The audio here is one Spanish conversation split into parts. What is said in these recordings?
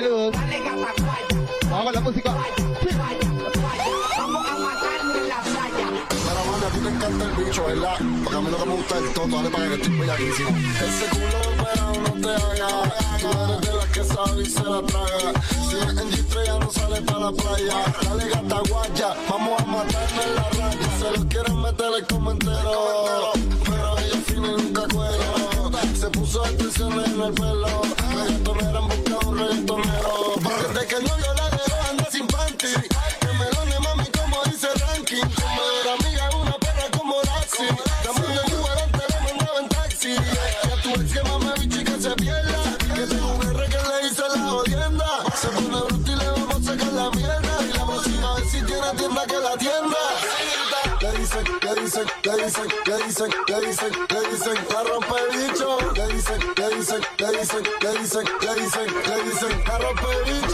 saludos. Vamos con la música. Vamos a matarme en la playa. Pero a ti te encanta el bicho, ¿verdad? Porque a mí no te gusta el toto, dale para que estoy pegadísimo. Ese culo de no te haga. Tú eres de las que sabe y se la traga. Si es en G3 ya no sale para la playa. Dale gata guaya, vamos a matarme en la raya. Se los quieren meter el comentario. Pero ellos fines nunca cuelan. Se puso extensiones en el pelo. Reggaetonera en busca de un reggaetonero. Desde que el novio la dicen, le dicen, le dicen carro perito.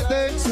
Get things.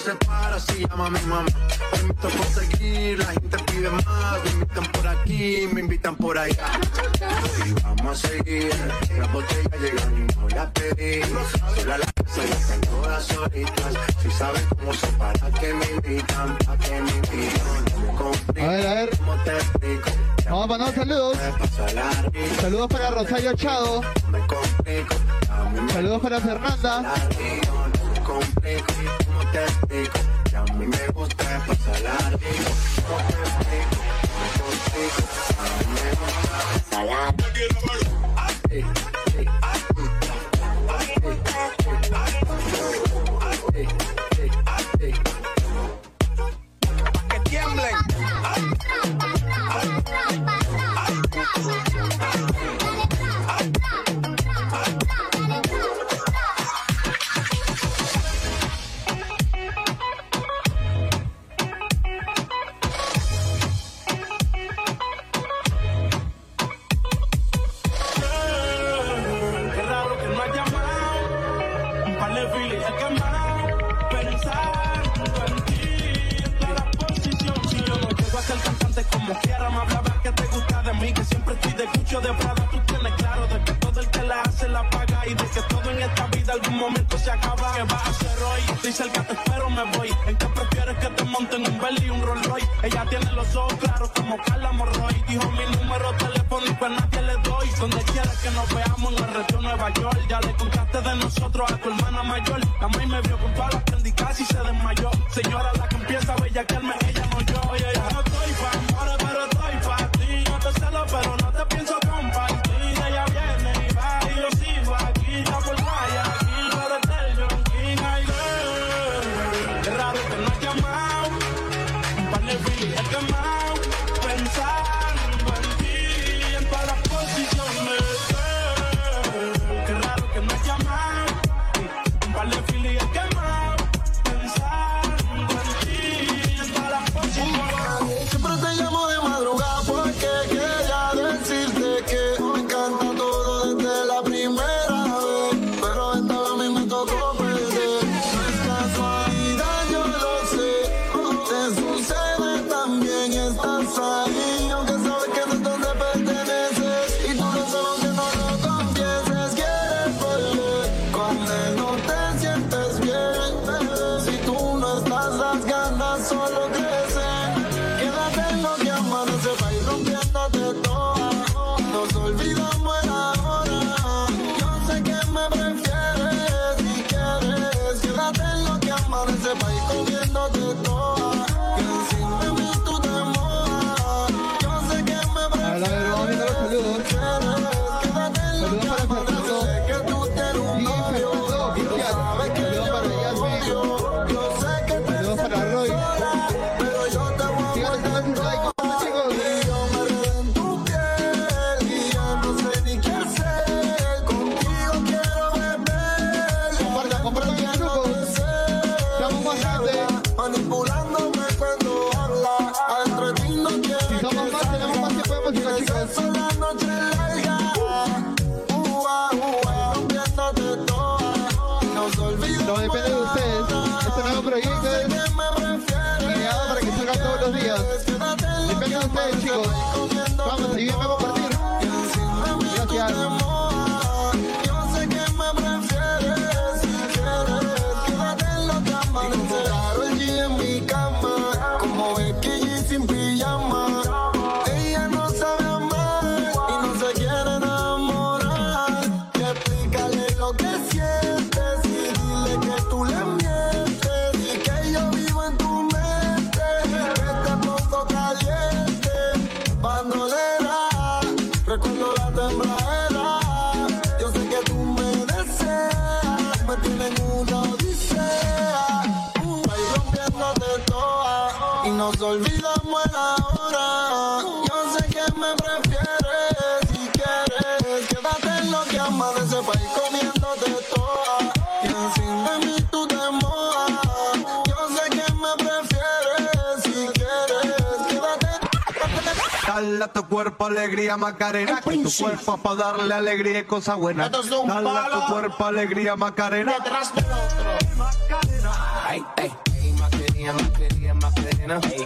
se para si llama a mi mamá. Me invito a conseguir, la gente pide más. Me invitan por aquí, me invitan por allá. Y vamos a seguir, la botella llega y no la pedí. Sola la se las todas solitas. Si saben cómo son, para que me invitan, para que me invitan. A ver, a ver. Vamos a mandar saludos. Saludos para Rosario Chado. Saludos para Fernanda te explico que a mí me gusta pasarla rico. No te explico, no contigo, a mí me gusta pasarla rico. Dale a tu cuerpo alegría, Macarena. Que tu cuerpo para darle alegría y cosas buenas. Un Dale a tu palo. cuerpo alegría, Macarena. Detrás del otro. Ay, ay, ay, Macarena, Macarena, Macarena. Hey,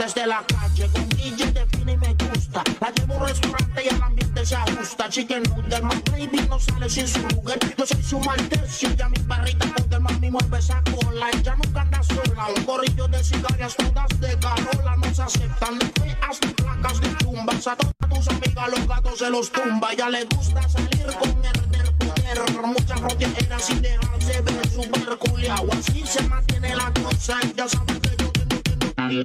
Desde la calle, con DJ define y me gusta. La llevo a un restaurante y el ambiente se ajusta. Chicken noodle, my baby no sale sin su lugar. Yo soy su maltecio, ya mi perrita poder mami mueve esa cola. Ella nunca anda sola. Un corrillo de cigarras todas de carola. No se aceptan ni feas ni placas ni tumbas. A todas tus amigas los gatos se los tumba. Ya le gusta salir con el del poder. Muchas rotejeras sin dejarse ver super culiao. Así se mantiene la cosa. Ya sabes que Hey, a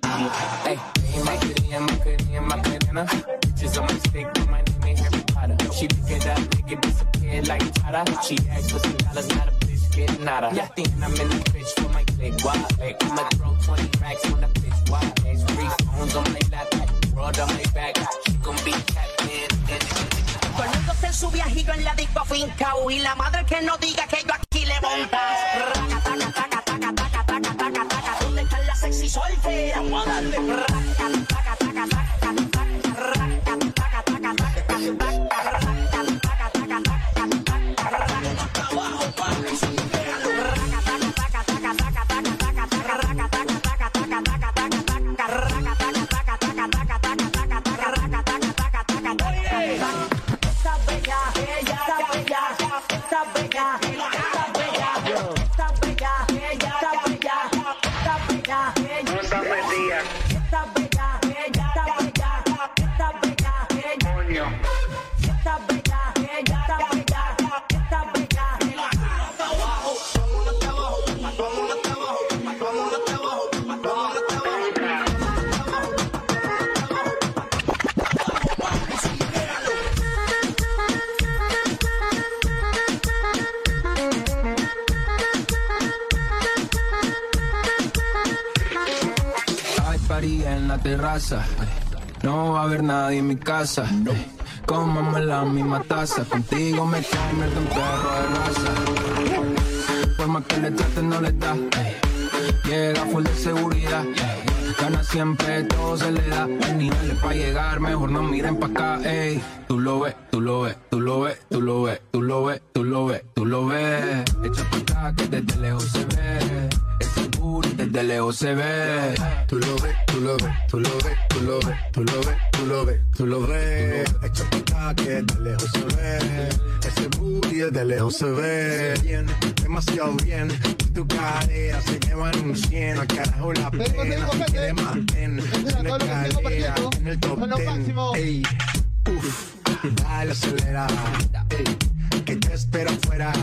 bitch getting nada. Yeah, think I'm in the bitch for my click. Why? Like, I'ma throw 20 racks on the bitch. Why? There's three phones on my lap, world on my back. She gon' be captain. Poniéndose en su en la disco y la madre que no diga que yo aquí le monta. Raca, taca, taca, sexy solteras? Vamos a darle. No va a haber nadie en mi casa. Cómame la misma taza. Contigo me convierto en perro de raza. Por más que le traten, no le da. Llega full de seguridad. Gana siempre, todo se le da. Hay niveles para llegar, mejor no miren pa' acá. Ey. Tú lo ves, tú lo ves, tú lo ves, tú lo ves, tú lo ves, tú lo ves, tú lo ves. Echa pa' acá que desde lejos se ve. Ese booty desde lejos se ve. Tú lo ves, tú lo ves, tú lo ves, tú lo ves, tú lo ves, tú lo ves, tú lo ves. Echa pa' acá que de lejos se ve. Ese booty de lejos se ve. Bien, demasiado bien. Tu cadera se llevan un 100. Al carajo la pena. ten. Mira, Una que cadera en el top Son lo 10. máximo. Ey, uf, dale acelera. Ey, que te espera afuera.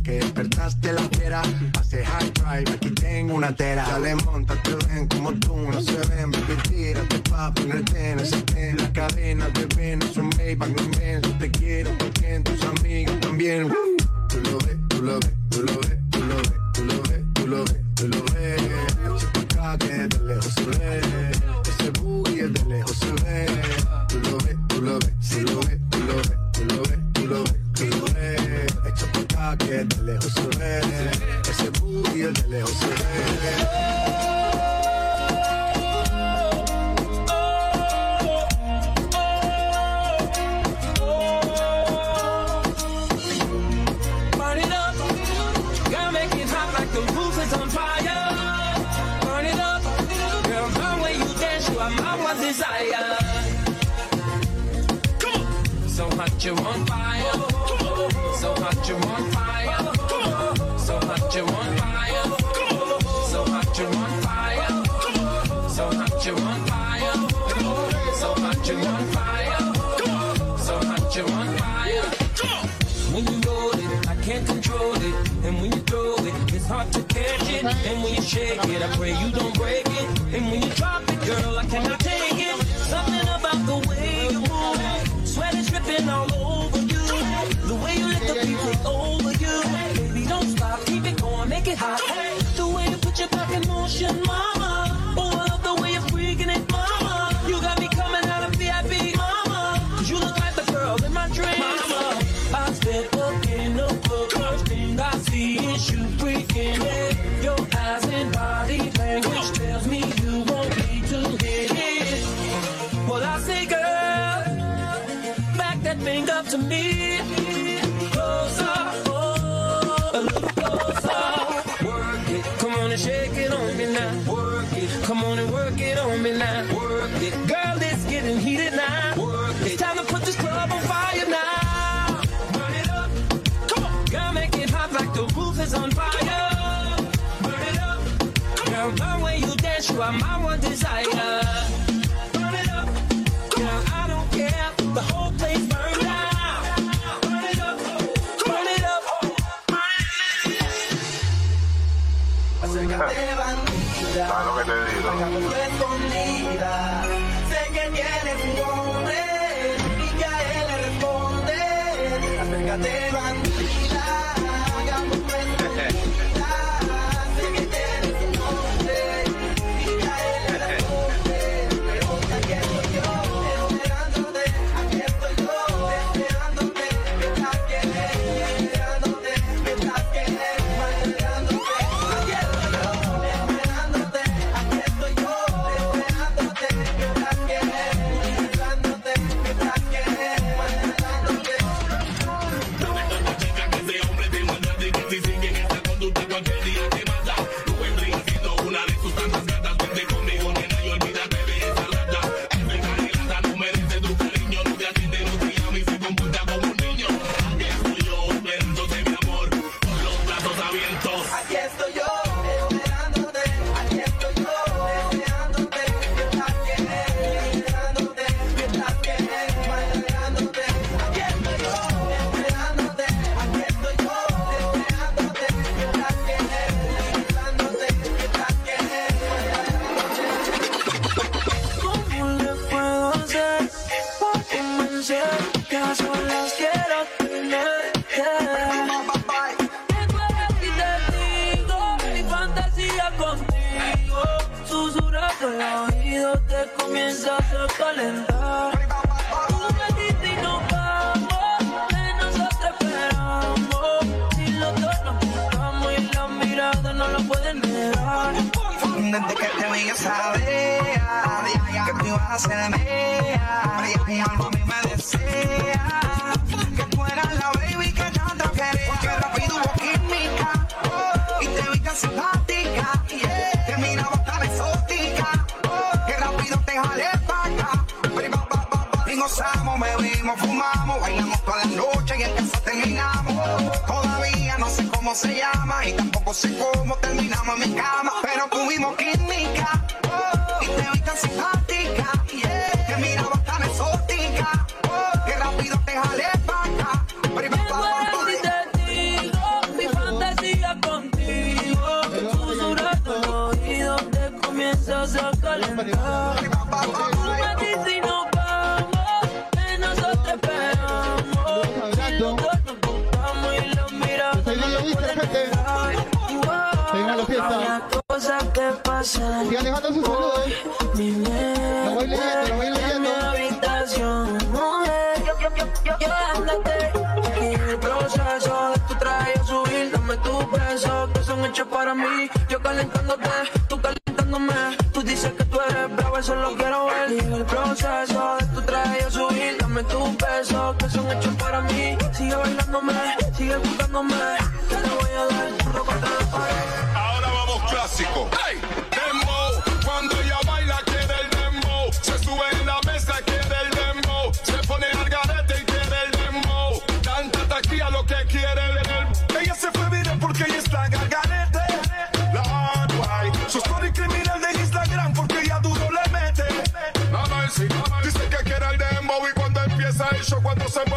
Ya que despertaste la fiera, hace high drive, aquí tengo una tera. Dale, monta, te ven como tú, no se ven, baby, tírate pa' ponerte en ese ten. La cadena te ven, es un Maybach inmenso, te quiero porque tus amigos también. Tú lo ves, tú lo ves, tú lo ves,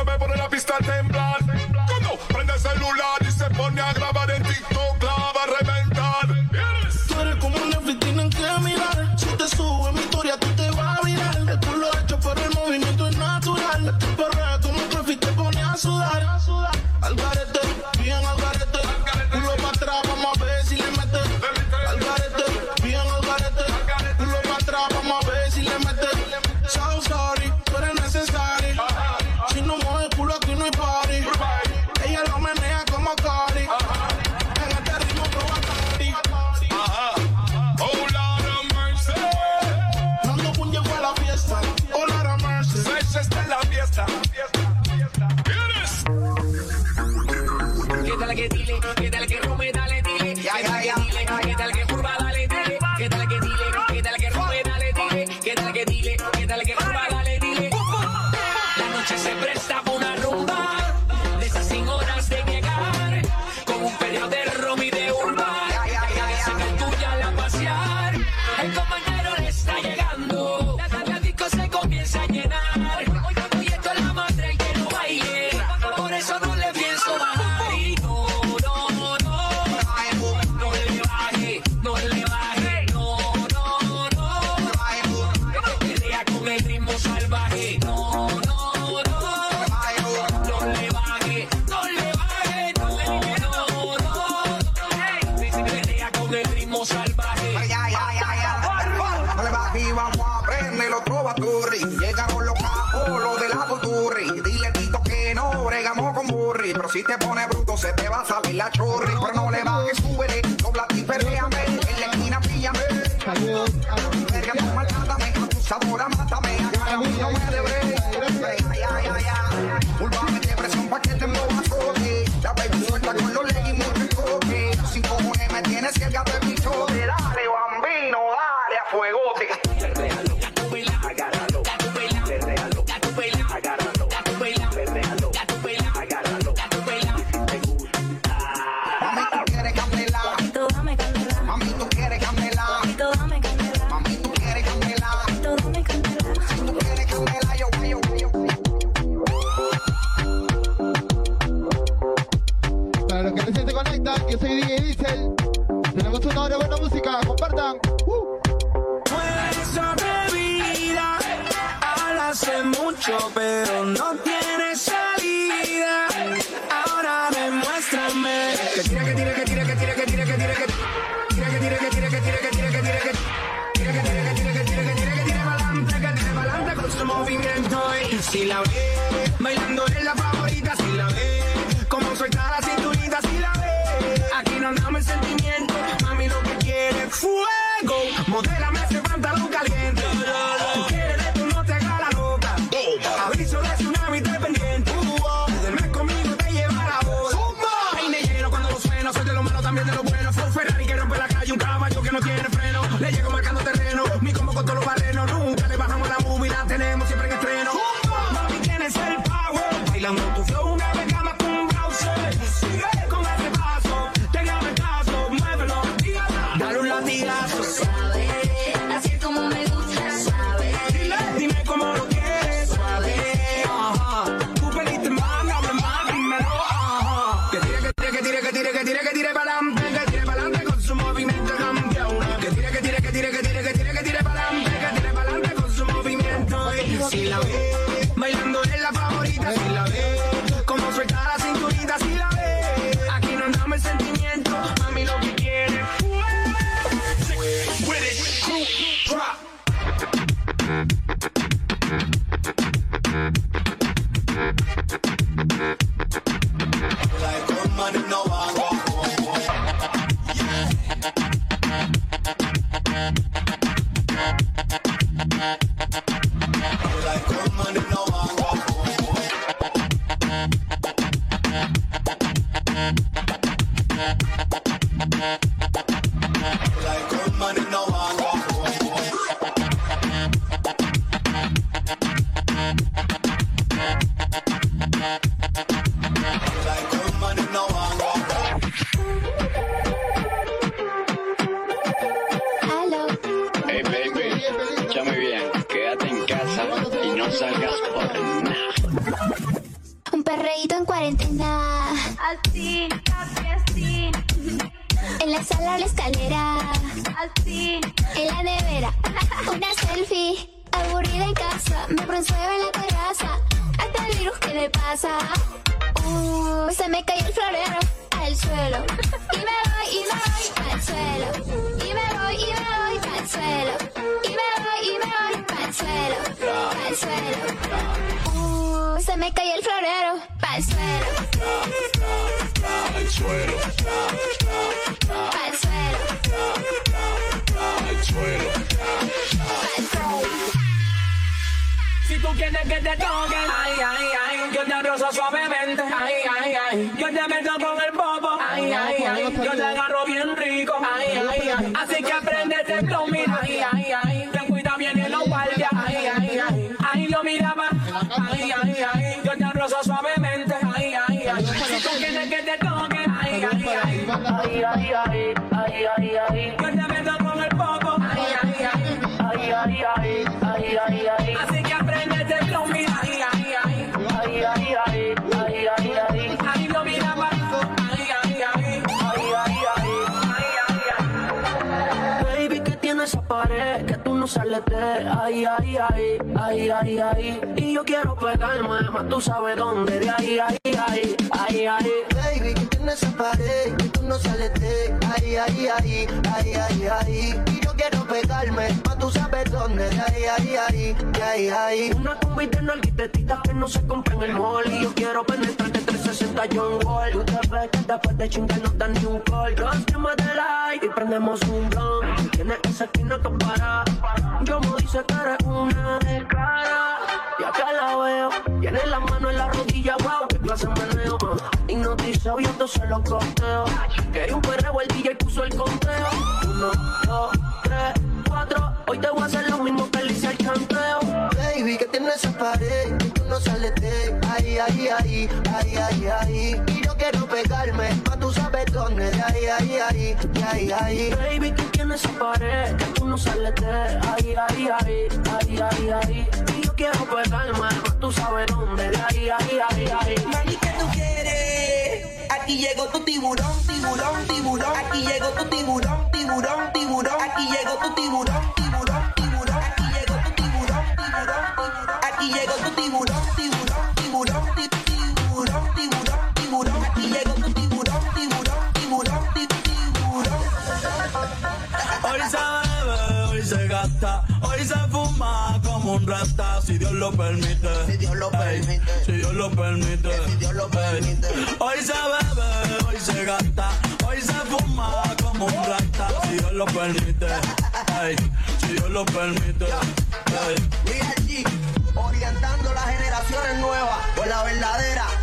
me pone la pista a temblar. Cuando prende el celular. Si la ve, bailando es la favorita, si la ve, como suelta la cinturita, si la ve. Aquí no andamos el sentimiento, mami lo que quiere es fuego. Modérame ay, ay, ay, ay, ay, yo te el ay, ay, ay, ay, ay, ay, ay, ay, ay, así que aprende este flow, ay, ay, ay, ay, ay, ay, ay, ay, ay, miraba, ay, ay, ay, ay, Baby, que tiene esa pared que tú no sales de ay, ay, ay, ay, ay, ay. Y yo quiero pegarme, más tú sabes dónde, de ay, ay, ay, ay, ay. Baby, me separé, tú no sales de ahí, ahí, ahí, ahí, ahí, ahí. Y yo pegarme, pa' tú sabes dónde, de ay, ay, ay, ay, ay. Una combi de nalguitetitas que no se compra en el mall. Y yo quiero penetrarte 360 John Wall. Tú te ves que después de chingar no dan ni un call. Dos temas de like y prendemos un blunt Tienes esa esquina que para. Yo me dice que eres una de cara. Ya que la veo Tiene la mano en la rodilla, wow Qué clase meneo. Y no dice viéndose los costeos Quería un perreo, el DJ puso el conteo. Uno, dos, tres, Hoy te voy a hacer lo mismo que le hice al chanteo Baby, que tienes esa pared y tú no sales de ay, ay, ay, ay, ay, ay. Y yo quiero pegarme, pa' tú sabes dónde, de ay, ay, ay, ay, ay. Baby, tú tienes esa pared que tú no sales de ay, ay, ay, ay, ay, ay. Y yo quiero pegarme, más tú sabes dónde, de ay, ay, ay, ay. Aquí llegó tu tiburón, tiburón, tiburón. Aquí llegó tu tiburón, tiburón, tiburón. Aquí llegó tu tiburón, tiburón, tiburón. Aquí llegó tu tiburón, tiburón, tiburón. Aquí llegó tu tiburón, tiburón, tiburón. Aquí llegó tu tiburón, tiburón, tiburón. Hoy se hoy se gasta, hoy se fuma como un rata, si Dios lo permite. Si Dios lo permite. si Dios lo permite. si Dios lo permite. Hoy se bebe, hoy se gasta, hoy se fuma como un rata, si Dios lo permite. Ey, si Dios lo permite. Ey. Mira allí, orientando las generaciones nuevas por la verdadera.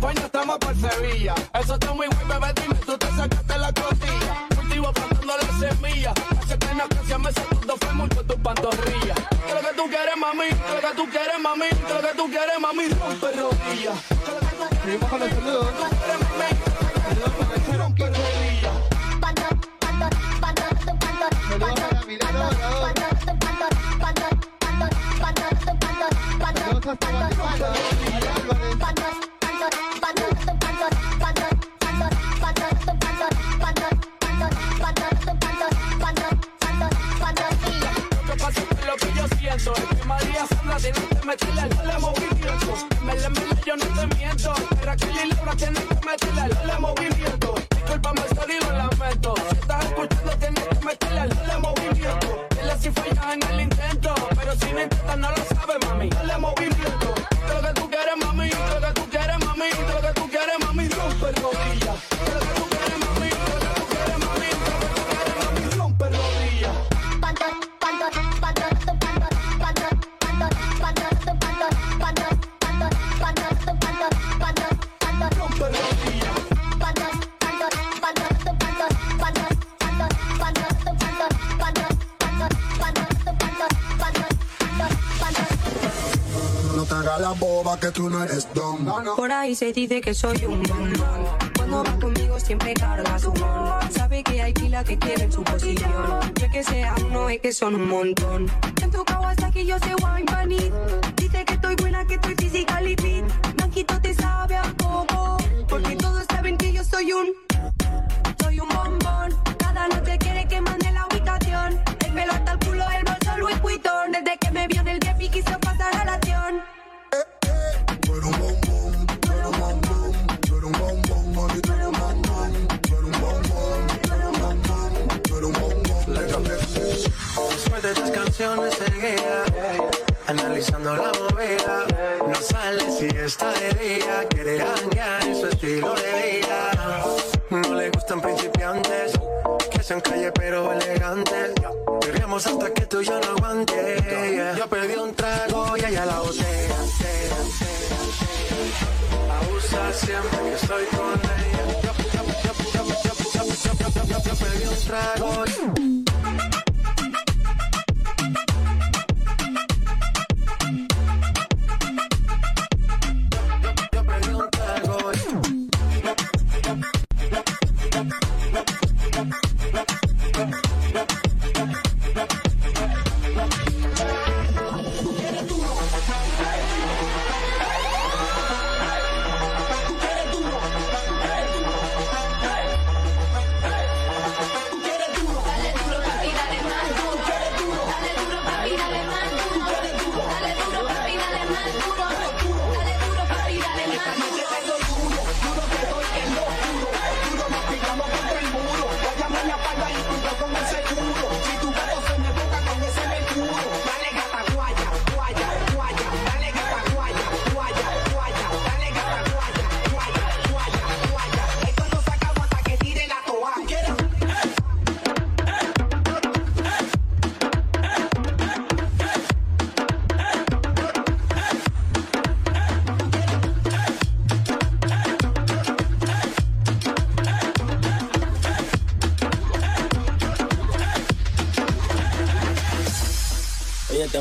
España estamos por Sevilla. Eso está muy guay, bebé, dime, tú te sacaste la costilla. Cultivo plantando la semilla. Hace que nació me sacudo fue mucho tus pantorrillas. Que lo que tú quieres, mami, que lo que tú quieres, mami, que lo que tú quieres, mami, rompe rodillas. Seguimos con el saludo. Rompe rodillas. Saludos a la Milena Dorado. Saludos a Chile, la que no me metí la, moví don. Por ahí se dice que soy un don. Cuando va conmigo siempre carga su mon. Sabe que hay pila que quieren su posición. Ya que sea uno es que son un montón. En tu hasta que yo sé wine bunny.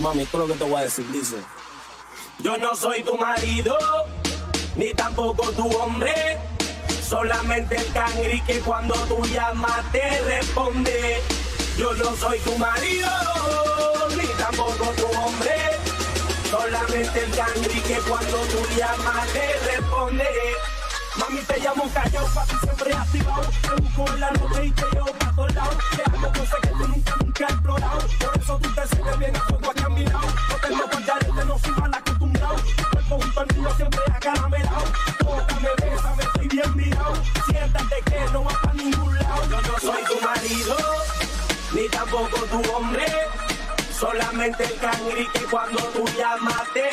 Mami, esto es lo que te voy a decir, dice. Yo no soy tu marido, ni tampoco tu hombre. Solamente el cangri que cuando tú llamas te responde. Yo no soy tu marido, ni tampoco tu hombre. Solamente el cangri que cuando tú llamas te responde. Mami, te llamo callao, papi, siempre activado. Te busco en la noche y te llevo para todos lados. Te hago cosas Solamente el cangri que cuando tú llamas te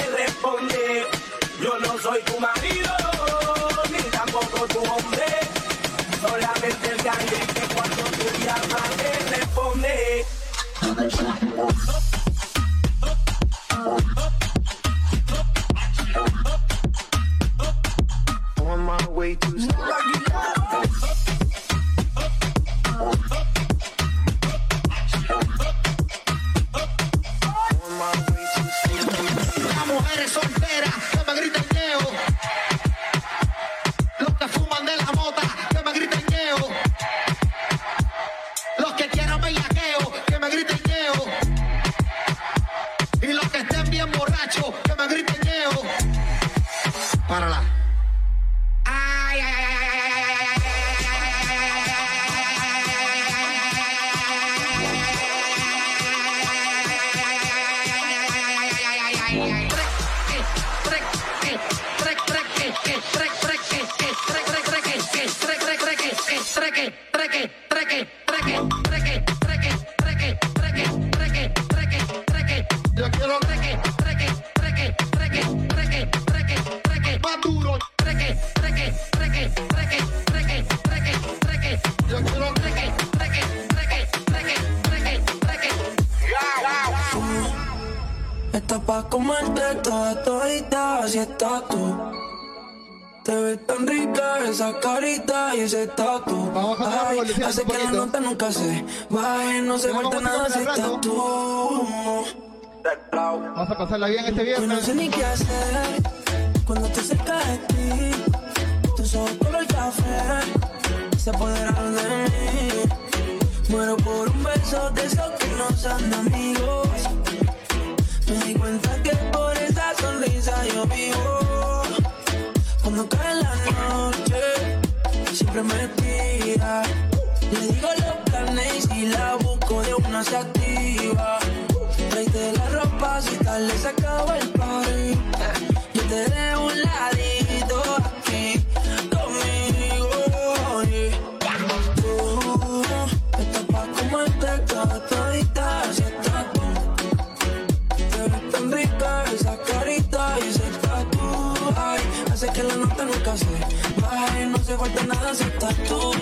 así estás tú. Te ves tan rica esa carita y ese tatu. Ay, hace que la nota nunca se baje, no se nada si estás tú. Vamos a pasarla bien este Yo no viernes. sé ni qué hacer cuando te cerca de ti. Tus ojos color café se apoderaron de mí. Muero por un beso de esos que no son amigos. Me di cuenta que por esa sonrisa yo vivo. Cuando cae la noche, siempre me tira. Le digo los planes y la busco de una se activa. Traite la ropa si tal le se acaba el party. Yo te dejo un ladito se baje. No se falta nada si estás tú.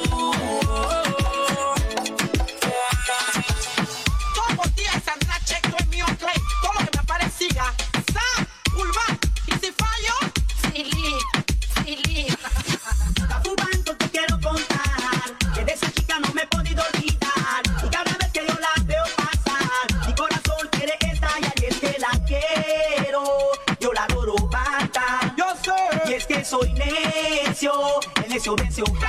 El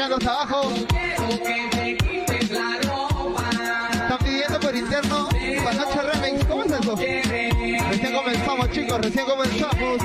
manos abajo. Están pidiendo por interno para noche remix. ¿Cómo es eso? Recién comenzamos, chicos, recién comenzamos.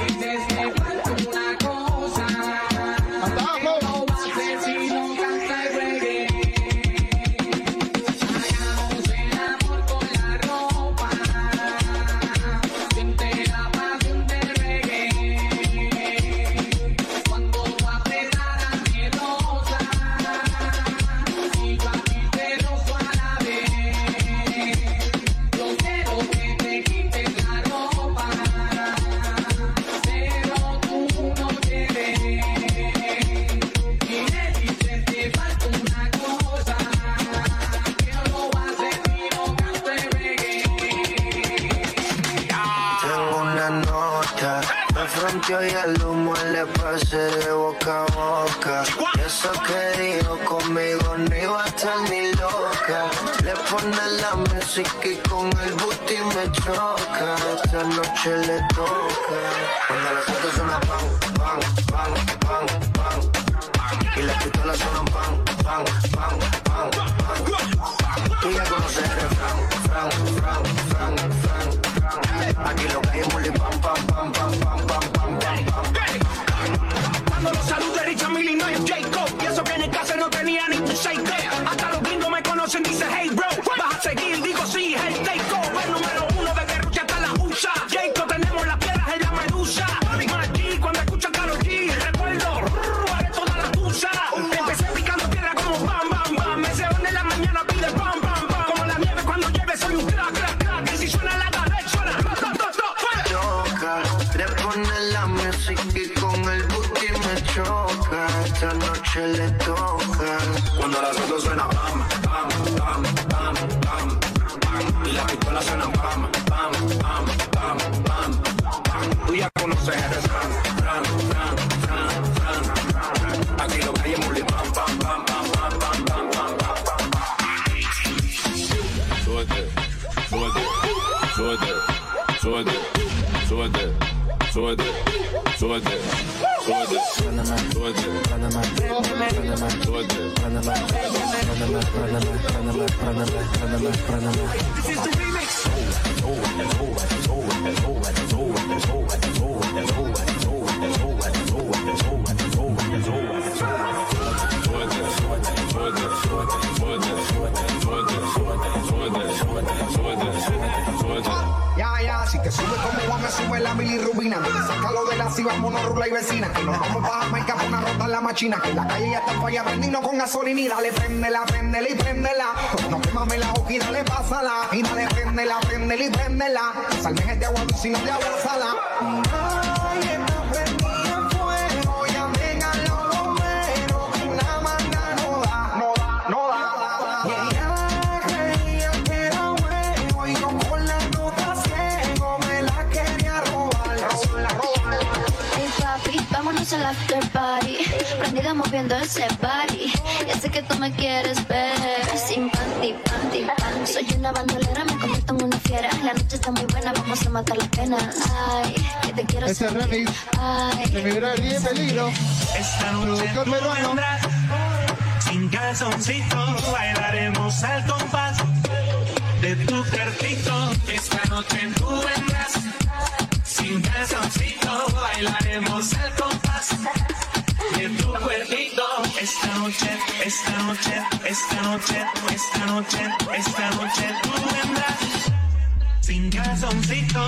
Y con el booty me choca. Esta noche le toca. Cuando las fotos suenan pan, pan, pan, pan, pan. Y las pistolas suenan pan, Ya, ya, así que sube como me sube la bilirrubina. Sácalo de la ciba, monorrula y vecina. Que nos vamos para Jamaica la machina. Que la calle ya está falla, prendino con gasolina. Y dale, préndela, préndela y préndela. No quemame la boca y dale, pásala. Y dale, préndela, préndela y préndela. Salmejes de agua dulce y no de agua sala. Ay, prendida manga no no da, no da. La la after party Prendida moviendo ese body Ya sé que tú me quieres ver. Sin panty, panty, panty. Soy una bandolera, me convierto en una fiera. La noche está muy buena, vamos a matar la pena. Ay, que te quiero Ese sentir. remix Ay, de mi brother DJ Peligro. Esta noche tú vendrás. Sin calzoncito, bailaremos al compás de tu cuerpito. Esta noche tú vendrás. Sin calzoncito, bailaremos al compás de tu cuerpito. Esta noche, esta noche, esta noche, esta noche, esta noche tú vendrás sin calzoncito.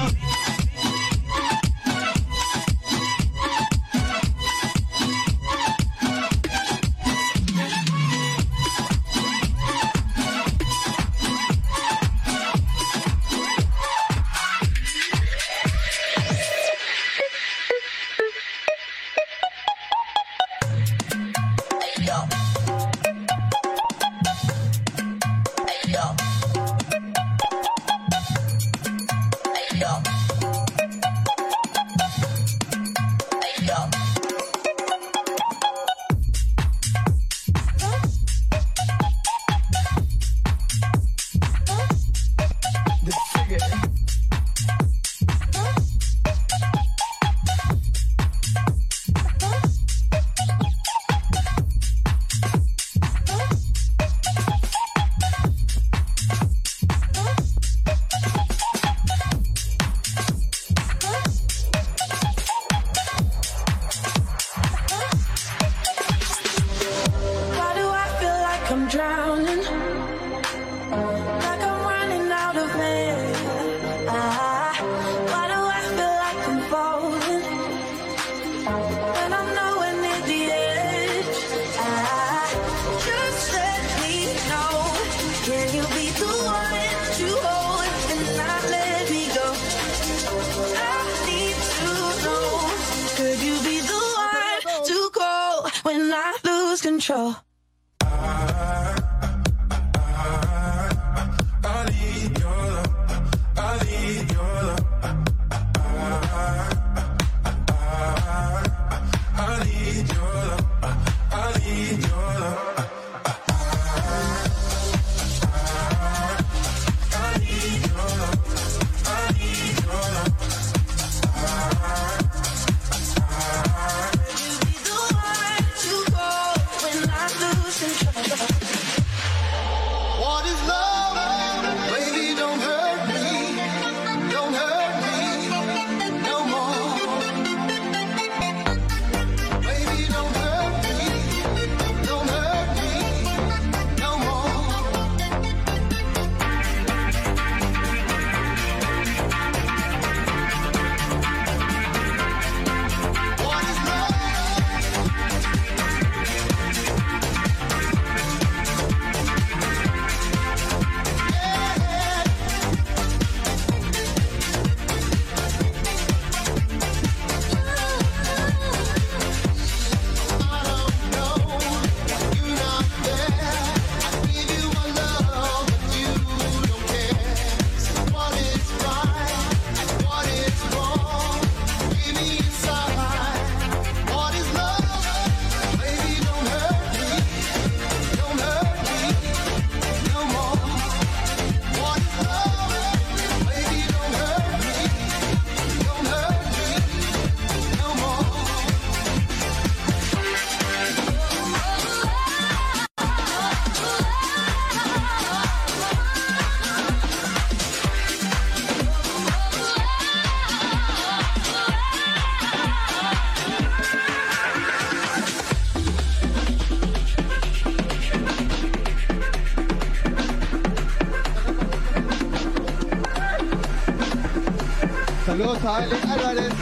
Álvarez.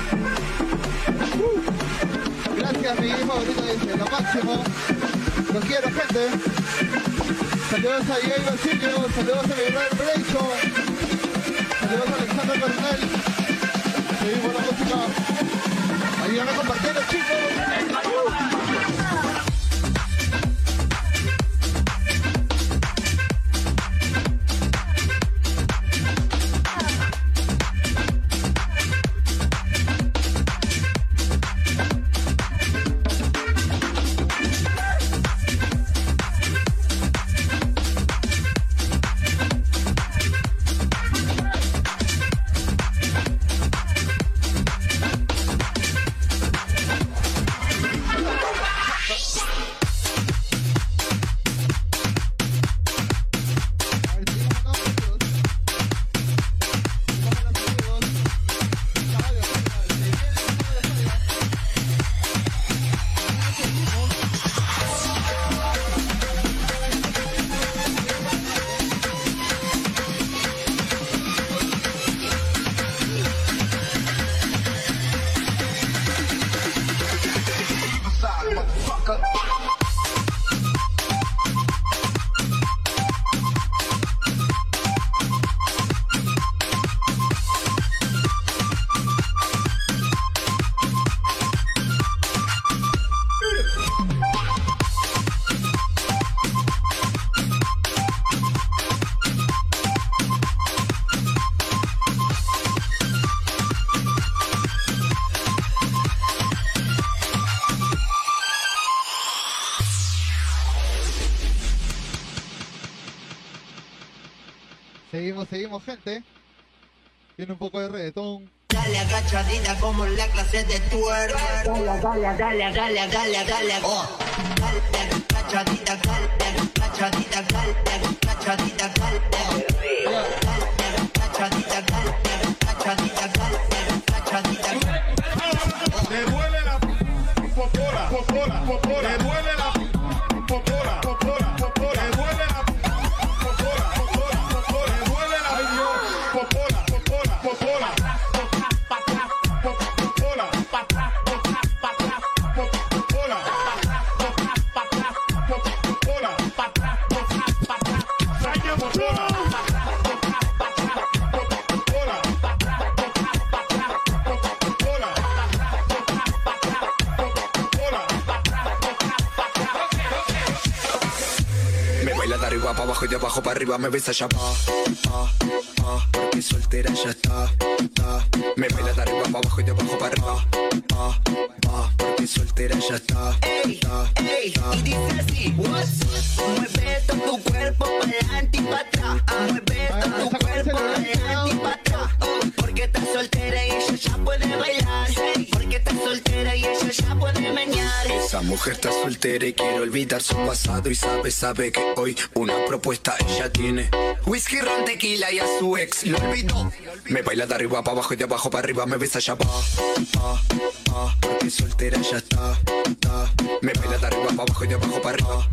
Uh, Gracias, mi favorito dice, lo máximo. Los quiero, gente. Saludos a Diego Basilio, saludos a mi brother Brecho. Saludos a Alexander Coronel. Seguimos la música. Ayúdame a compartirlo, chicos. Tiene un poco de reggaetón. Dale agachadita como en la clase de. Dale, dale, dale, dale, dale, dale. Oh. Dale agachadita, dale agachadita, dale agachadita, me besa ya pa, pa, pa, porque soltera ya olvidar su pasado y sabe, sabe que hoy una propuesta ella tiene. Whisky, ron, tequila y a su ex lo olvidó. Me baila de arriba para abajo y de abajo para arriba me besa ya pa, pa, pa, porque soltera ya está, está. Me baila de arriba para abajo y de abajo para arriba,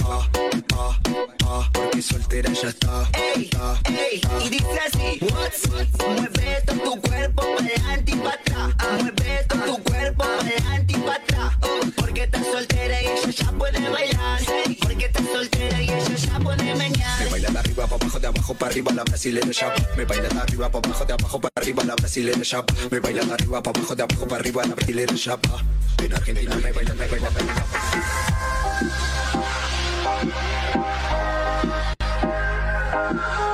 arriba, pa, pa, porque soltera ya está, está, Ey, y dice así, what? Mueve todo tu cuerpo para adelante y para atrás. Mueve todo tu cuerpo para adelante y para atrás. Oh, porque estás soltera y ella ya puede bailar. Porque estás soltera y ella ya puede meñar. Me baila de arriba para abajo, de abajo para arriba la brasilera ya. Me baila de arriba para abajo, de abajo para arriba la brasilera ya. Me baila de arriba para abajo, de abajo para arriba la brasilera ya. En Argentina me baila, me baila, me baila. Llama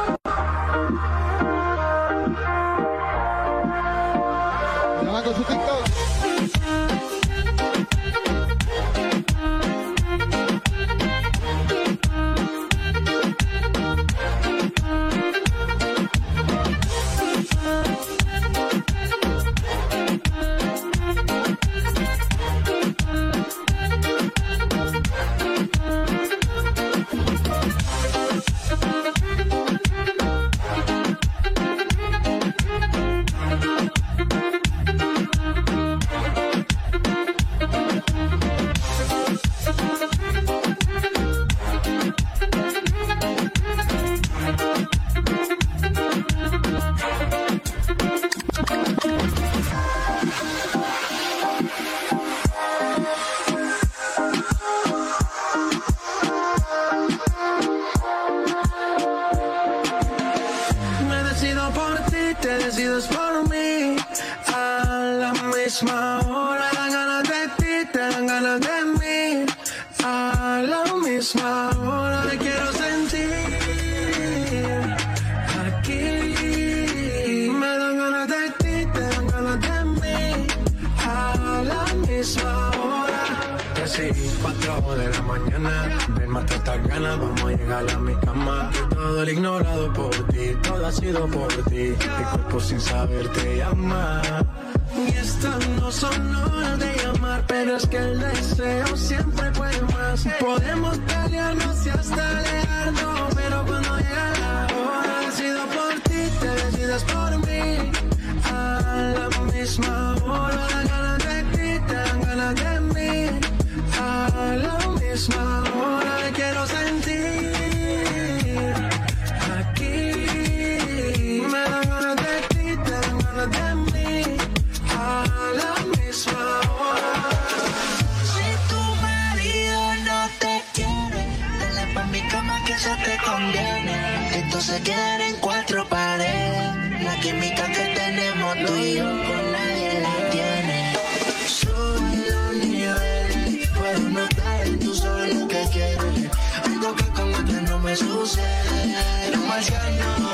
sucede. No marciano.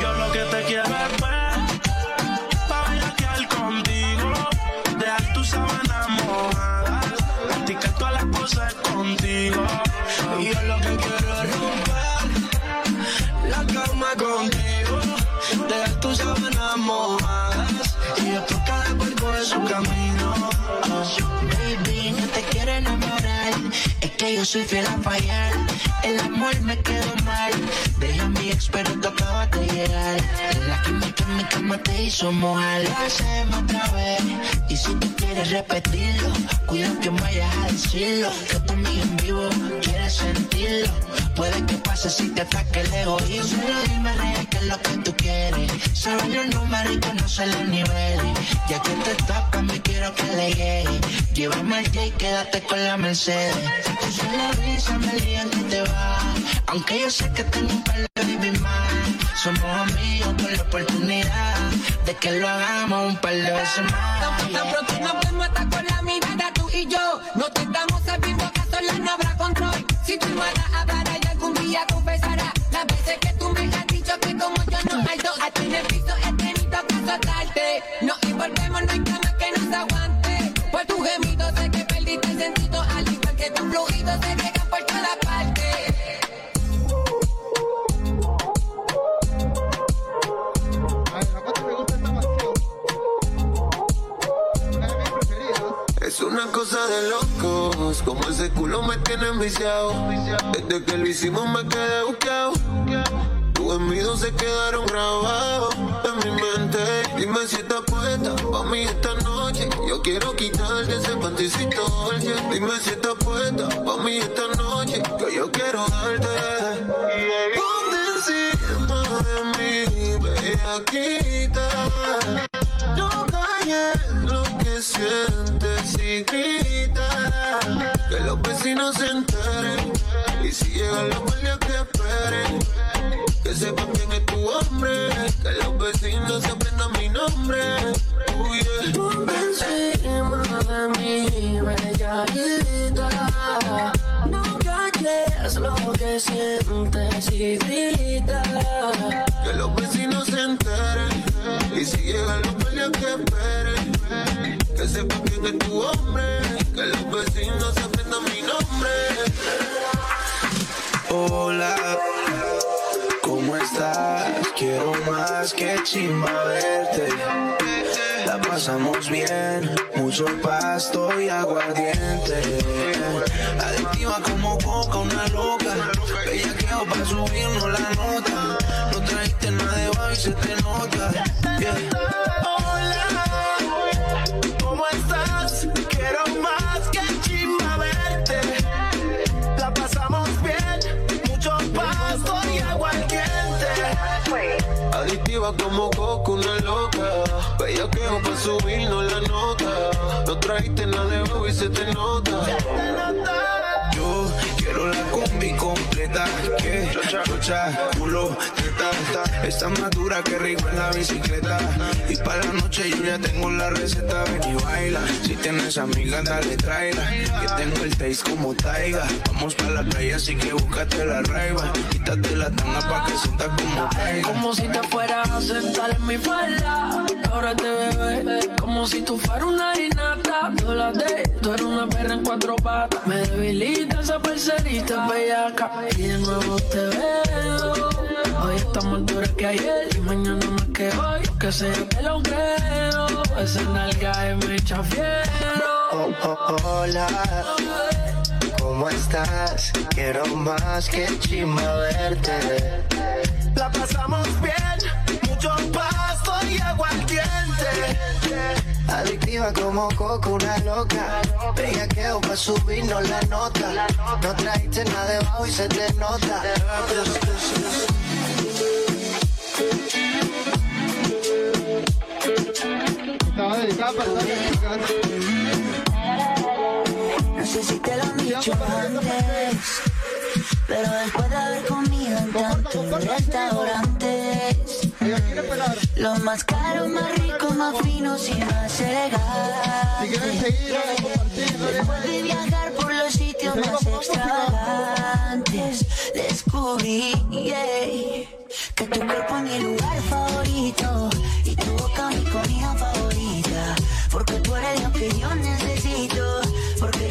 Yo lo que te quiero es ver, pa' bellaquear contigo, dejar tus sábanas mojadas, practicar todas las cosas contigo. Y yo lo que quiero es romper la cama contigo, dejar tus sábanas mojadas, y después cada cuerpo en su camino. Baby, no te quiero enamorar. Que yo soy fiel a fallar. El amor me quedó mal. Deja a mi ex, pero tú acabas de llegar. La química en mi cama te hizo mojar. Lo hacemos otra vez. Y si tú quieres repetirlo, cuida que vayas a decirlo. Que tu amigo en vivo quiere sentirlo. Puede que pase si te ataque el egoísmo. Solo dime real que es lo que tú quieres. Sabes los números y conocer los niveles. Ya que te tapa, me quiero que le llegue. Llévame al J y quédate con la Mercedes. Tú solo avísame el día en que te vas. Aunque yo sé que tengo un par de baby más. Somos amigos con la oportunidad de que lo hagamos un par de veces más. Tan, pronto nos hasta con la mirada tú y yo. No te estamos sabiendo que a solas no habrá control. Si tu hermana hablará y algún día confesará las veces que tú me has dicho que como yo no hay dos. A ti en el piso he tenido que azotarte. No envolvemos, no hay cama que nos aguante. Por tu gemido sé que perdiste el sentido. Al igual que tus fluidos se Es una cosa de locos, como ese culo me tiene enviciado. Desde que lo hicimos me quedé buqueado. Tus gemidos se quedaron grabados en mi mente. Dime si estás puesta pa' mí esta noche. Yo quiero quitarte ese panticito dolce. Dime si estás puesta pa' mí esta noche. Que yo quiero darte. Ponte encima de mí. No calles lo sientes y grita. Que los vecinos se enteren. Y si llegan los guardias que esperen. Que sepan quién es tu hombre. Que los vecinos se aprendan mi nombre. Uh, yeah. Ponte encima de mí, bellaquita. No calles lo que sientes y grita. Que los vecinos se enteren. Y si llegan los guardias que esperen. Que sepan quién es tu hombre. Que los vecinos aprendan mi nombre. Hola, ¿cómo estás? Quiero más que chimba verte. La pasamos bien, mucho pasto y aguardiente. Adictiva como coca, una loca. Bellaqueo para subirnos la nota. No bajo y se te nota. Hola, ¿cómo estás? Quiero más que chimba verte. La pasamos bien, mucho pasto y agua caliente. Adictiva como coco, una loca. Bellaqueo pa' subirnos la nota. No trajiste nada de y se te nota. Yo quiero la combi completa. Que chocha, culo, teta. Está más dura que rico en la bicicleta. Y para la noche yo ya tengo la receta. Ven y baila. Si tienes amigas, dale tráela. Que tengo el taste como taiga. Vamos para la playa, así que búscate la raiva. Quítate la tanga pa' que sientas como caiga. Como si te fueras a sentar en mi falda. Ahora te bebé, como si tú fueras una inata. Tú la de, tú eres una perra en cuatro patas. Me debilita esa parcerita bellaca. Y de nuevo te veo. Hoy estamos duras que ayer y mañana más que hoy. Que sea te lo creo. Esa nalga es me echa fiero. Oh, oh, hola, ¿cómo estás? Quiero más que chimba verte. La pasamos bien, mucho pasto y agua caliente. Adictiva como coco, una loca. Bellaqueo pa' subirnos la nota. No trajiste nada debajo y se te nota. Estaba dedicada para No sé si te lo han dicho antes, pero después de haber comido en tantos restaurantes, los más caros, más ricos, más finos y más elegantes. Después de viajar por los sitios más extravagantes, descubrí que tu cuerpo es mi lugar favorito y tu boca mi comida favorita. Porque tú eres lo que yo necesito, porque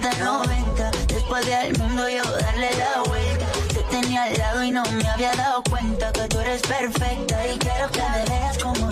60, 90. Después de al mundo yo darle la vuelta. Te tenía al lado y no me había dado cuenta que tú eres perfecta. Y quiero que me veas como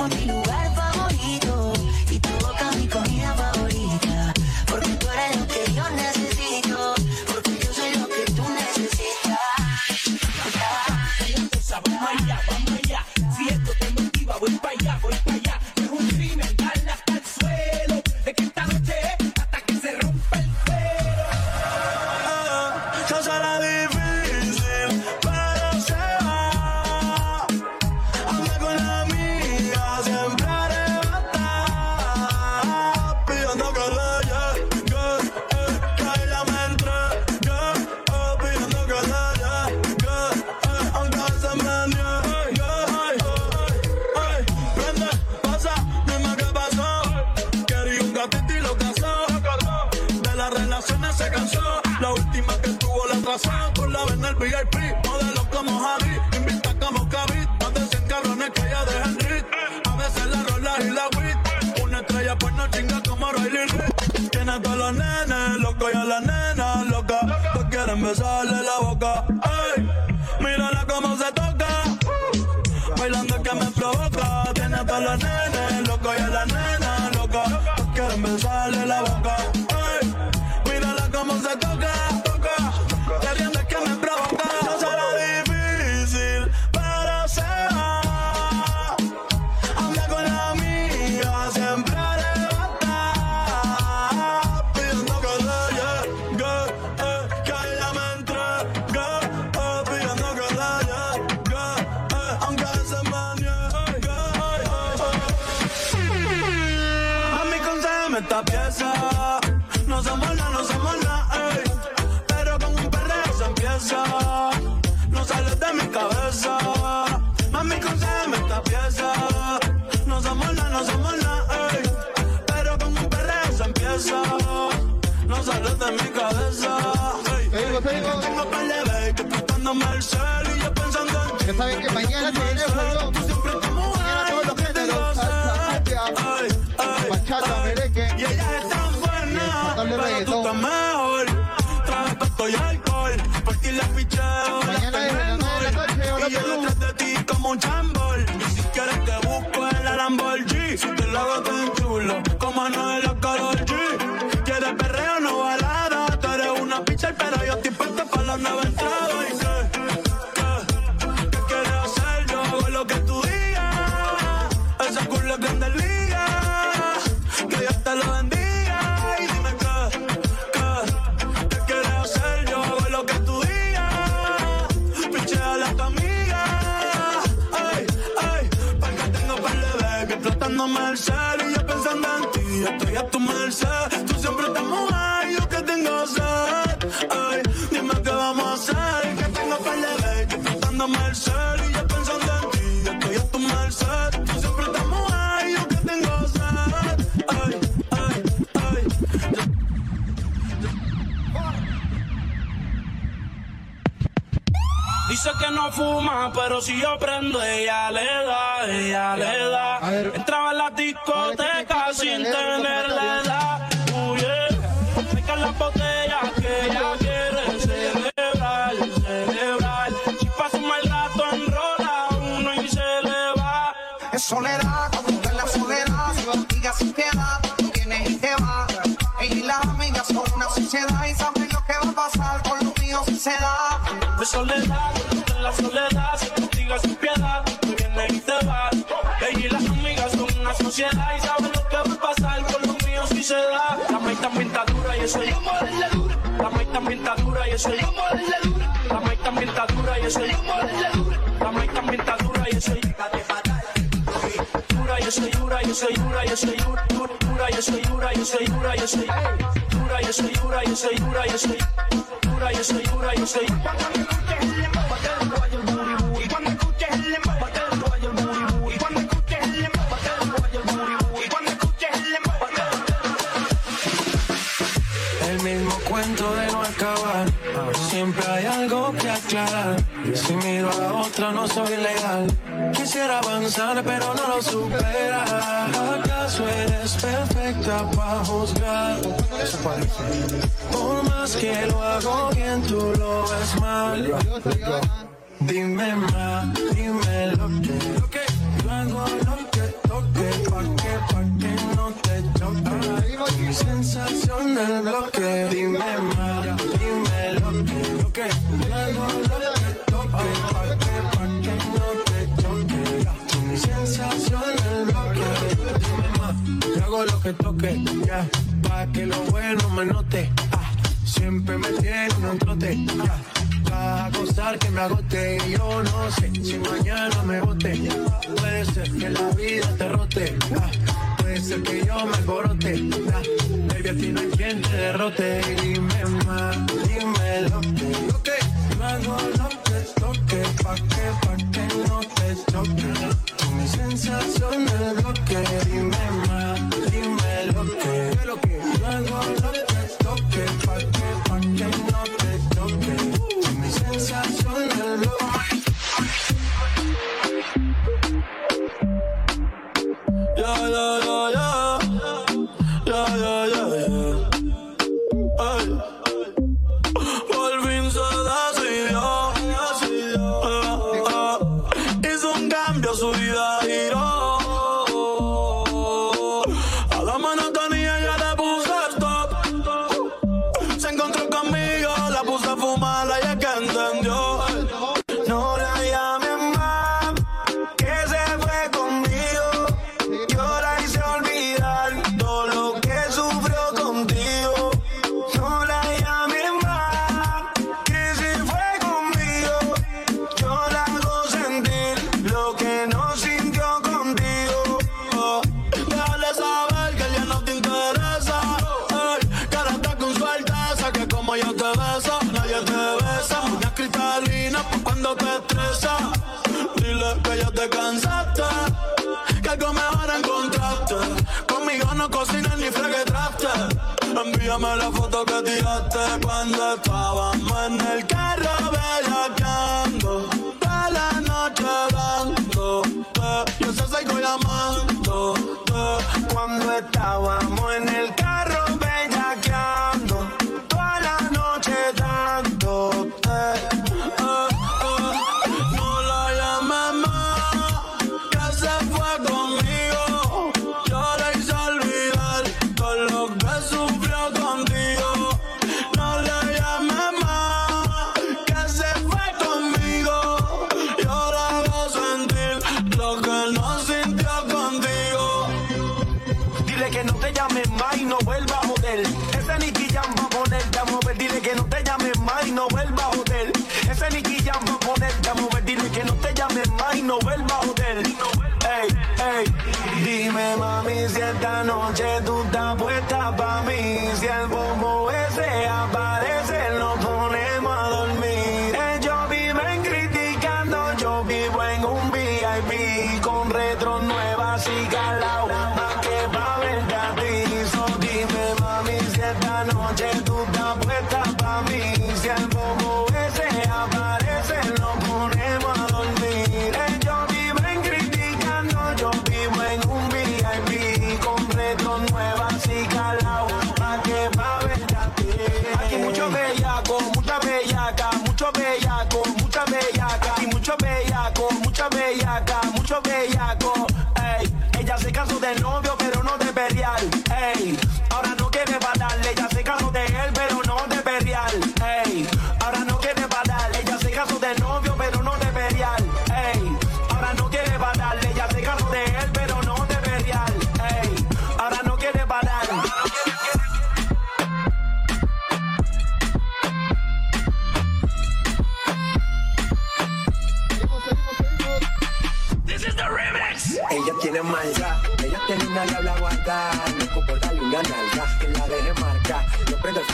Que tu cuerpo Tiene que mañana tiene juego. Mañana todos los géneros, salsa, cumbia, bachata, merengue. Y ella es tan buena, pero tú estás mejor. Trae pasto y alcohol, por ti la ficheo, Y yo detrás de ti como un chambol. Y si quieres te busco en la Lamborghini. Si te lo hago tan chulo, como no es la Karol G. Quieres perreo, no balada. Tú eres una pichel, pero yo estoy puesto para los 90. No fuma, pero si yo prendo, ella le da, ella le da. Entraba en la discoteca sin tener la edad. Uh, yeah. Me caen las botellas que ella quiere celebrar, celebrar. Si pasa un mal rato, enrola uno y se le va. Es soledad, cuando en la soledad, si contigo sin piedad, tú vienes y te vas. Ella y las amigas son una sociedad y saben lo que va a pasar con los míos si se da. De soledad, la soledad, si contigo sin piedad, tú vienes y te vas. Ella y las amigas son una sociedad y saben lo que va a pasar con los míos si se da. La maíz también está dura y eso es yo morirle dura. La maíz también está dura y eso es yo morirle dura. La maíz también está dura y eso es yo morirle dura. La maíz también está dura y eso es dura y yo soy dura, yo soy dura, yo soy dura, dura, yo soy dura, yo soy dura, yo soy dura, yo soy dura, yo soy dura, yo soy dura, yo soy dura, yo soy cuando escuches el lembo, bate el rollo el booty booty. Cuando escuches el lembo, bate el rollo el booty booty. Y cuando escuches el lembo, bate el El mismo cuento de no acabar. Siempre hay algo que aclarar. Si miro a la otra, no soy legal. Quisiera avanzar, pero no lo supera. ¿Acaso eres perfecta para juzgar? Por más que lo hago bien, tú lo ves mal. Dime más, dime lo que, yo hago lo que toque, pa' que, pa' que no te choque. Sensación del bloque, dime más, dime lo que, lo que yo hago lo que toque, pa' que, pa' que no te choque. Sensación del bloque, yo hago lo que toque, ya, pa' que lo bueno me note, ah, siempre me tiene un trote, ya vas a gozar que me agote. Yo no sé si mañana me bote. Puede ser que la vida te rote. ah, puede ser que yo me alborote. ah, baby, a ti quien te derrote. Dime más, dime lo que. Lo que yo hago lo que toque. Pa' que, pa' que no te choque. Mi sensación del bloque. Dime más, dime lo que. Lo que lo que toque. Pa' que, pa' que no te choque. Mi sensación del bloque. Esta noche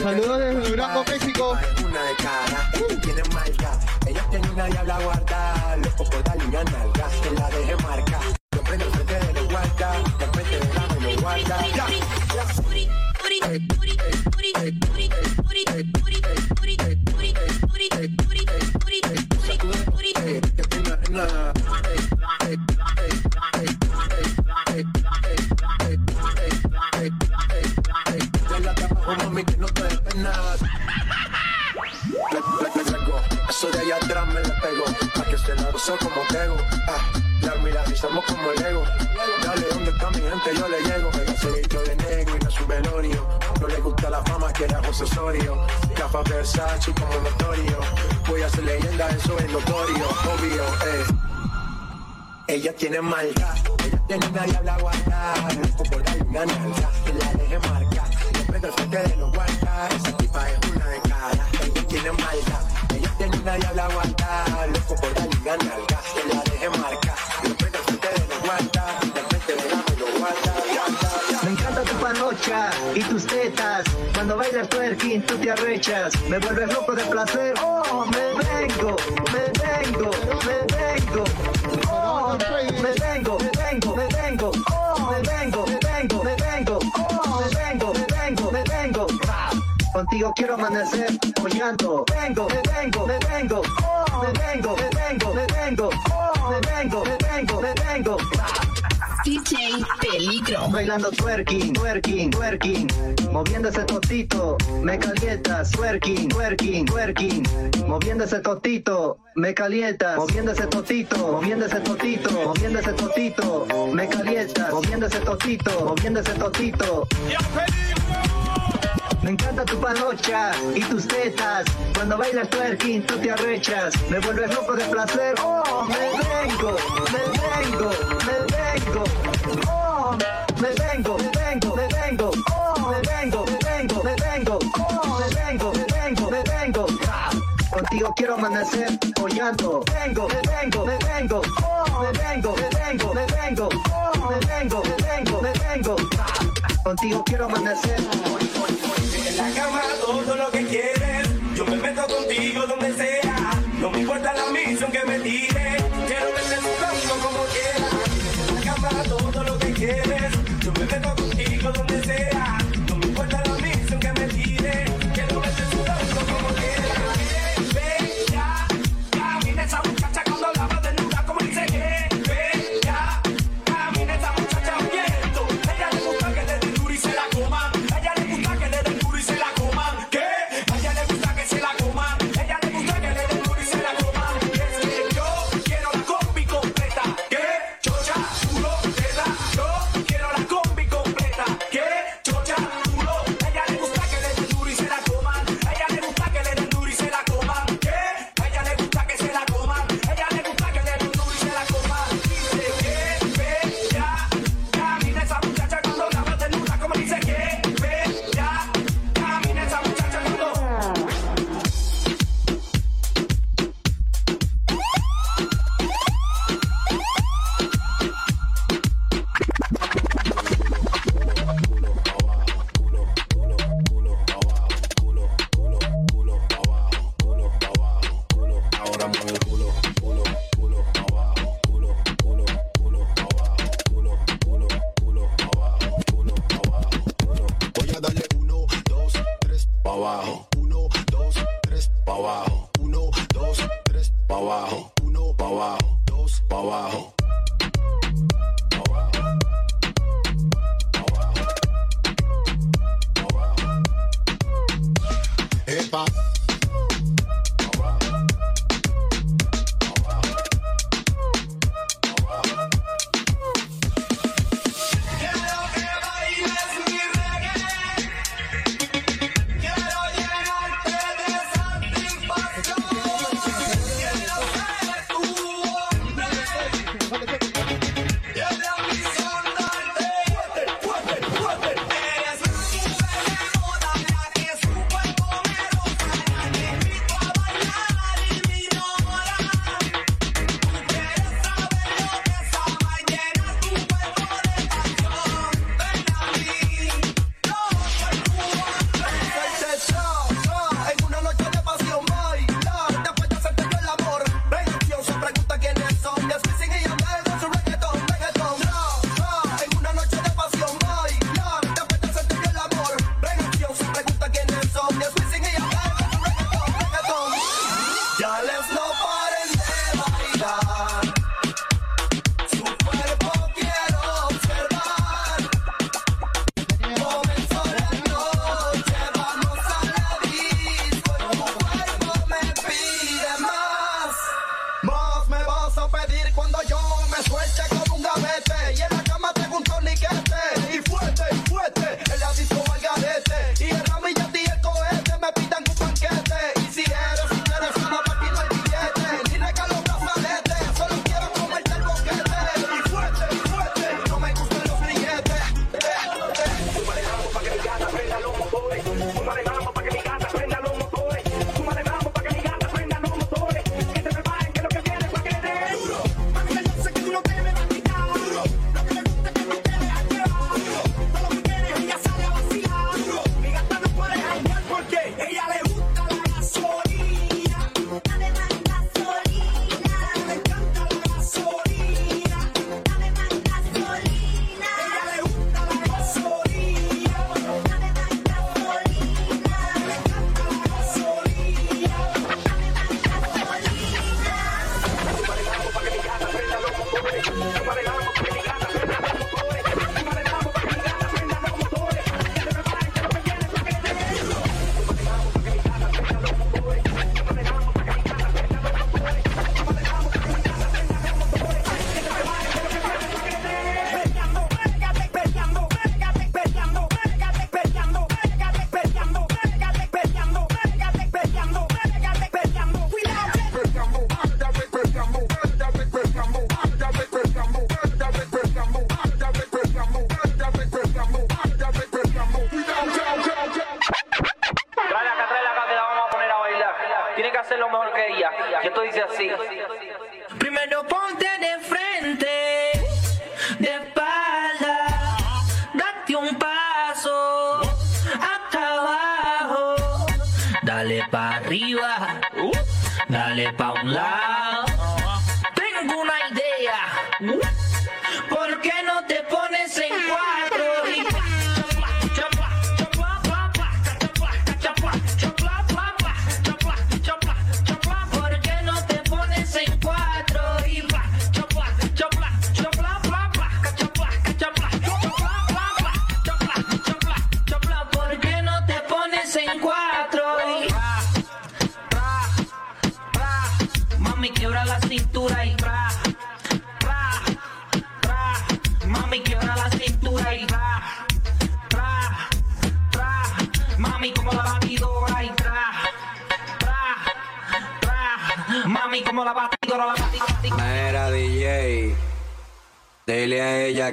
Saludos de desde Durango, México. Una de cara, ella tiene marca. Ella tiene una diabla guardada, loco por darle una nalga, que la deje marca. Que gozó como tego. Ah, la miralizamos como Lego. Dale, ¿dónde está mi gente? Yo le llego. Ella se vistió de negro y no su velorio. No le gusta la fama, quiere accesorio. Gafas Versace como notorio. Voy a ser leyenda, eso es notorio, obvio, eh. Ella tiene maldad, ella tiene una diabla guardada. Loco por darle una nalga, que la deje marcar. Yo prendo el frente de los guardas, esa tipa es una de cara. Ella tiene maldad, ella tiene una diabla guardada. Loco por darle una nalga, que la deje marcar. Yo prendo el frente de los guardas, de frente de la me lo guarda. Me encanta tu panocha y tus tetas. Cuando bailas twerking, tú te arrechas. Me vuelves loco de placer. Oh, me vengo, me vengo, me vengo. Oh, me vengo, me vengo, me vengo. Contigo quiero amanecer follando. Vengo, me vengo, me vengo. Oh, me vengo, me vengo, me vengo. Oh, me vengo, me vengo, me vengo. DJ Peligro. Bailando twerking, twerking, twerking. Moviendo ese totito, me calientas. Twerking, twerking, twerking. Moviendo ese totito, me calientas. Moviendo ese totito, moviendo ese totito, moviendo ese totito, me calientas. Moviendo ese totito, moviendo ese totito. Me encanta tu panocha y tus tetas. Cuando bailas twerking, tú te arrechas. Me vuelves loco de placer. Oh, me vengo, me vengo, me vengo. Oh, me vengo, me vengo, me vengo. Oh, me vengo, me vengo, me vengo. Oh, me vengo, me vengo, me vengo. Ah, Contigo quiero amanecer follando. Vengo, me vengo, me vengo. Oh, me vengo, me vengo, me vengo. Oh, me vengo, me vengo, me vengo. Ah, Contigo quiero amanecer. En la cama todo lo que quieres. Yo me meto contigo donde sea. No me importa la misión que me tire. Quiero verte sudando como quieras. En la cama todo lo que quieres. Yo me meto contigo donde sea.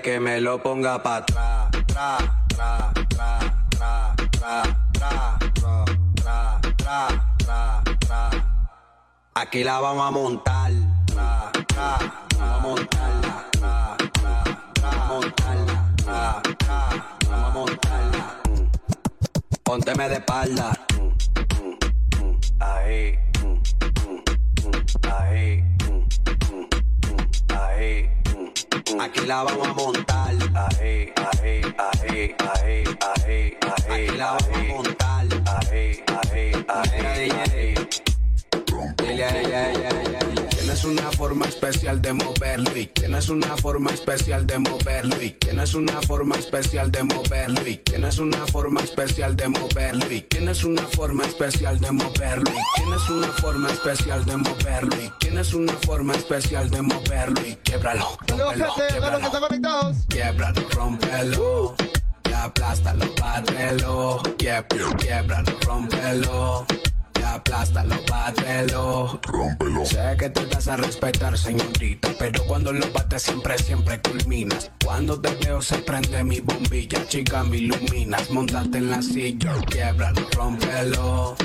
que me lo ponga pa' atrás. Tra, tra, tra, tra, tra, tra, tra, tra, tra, tra. Aquí la vamos a montar. Tra, tra, vamos a montarla. Tra, tra, tra, montarla. Tra, tra, vamos a montarla. Pónteme de espalda. Ahí. aquí la vamos a montar. Aje, aje, aje, aje, aje, aje. Aquí la vamos a montar. Aje, aje, aje, aje. A. Tienes una forma especial de moverlo y tienes una forma especial de moverlo y tienes una forma especial de moverlo y tienes una forma especial de moverlo y tienes una forma especial de moverlo y tienes una forma especial de moverlo y tienes una forma especial de moverlo y quiebralo, rómpelo, quiebralo, quiebralo, rómpelo y aplástalo, pártelo, quiebralo, quiebralo, y aplástalo, bátelo. Rómpelo. Sé que te das a respetar, señorita, pero cuando lo bates siempre, siempre culminas. Cuando te veo se prende mi bombilla, chica, me iluminas. Montate en la silla, quiebralo, rómpelo.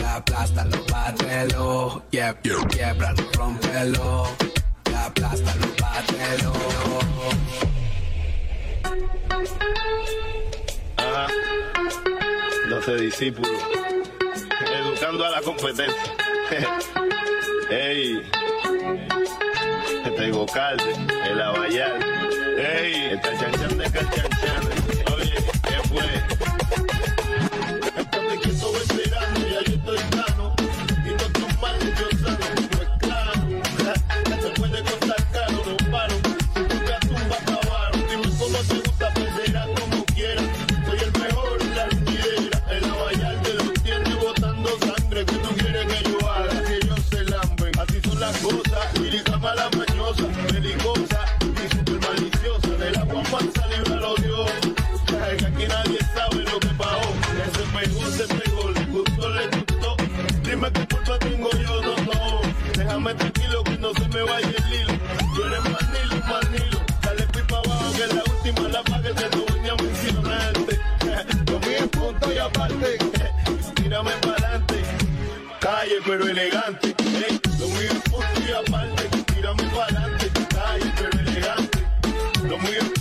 Y aplástalo, bátelo. Yeah, yeah. Quiebralo, rómpelo. Y aplástalo, bátelo. Ajá. 12 discípulos educando a la competencia. Ey, este Gocalde, el Abayal, ey, esta chanchan de cachanchan, oye, ¿qué fue? Nueva. Tú eres Manilo, Manilo. Dale pipa abajo que la última la paga de tu uña mencionante. Conmigo punto y aparte. Tírame para adelante. Calle pero elegante. Hey, lo mío punto y aparte. Tírame para adelante. Calle pero elegante. Lo mío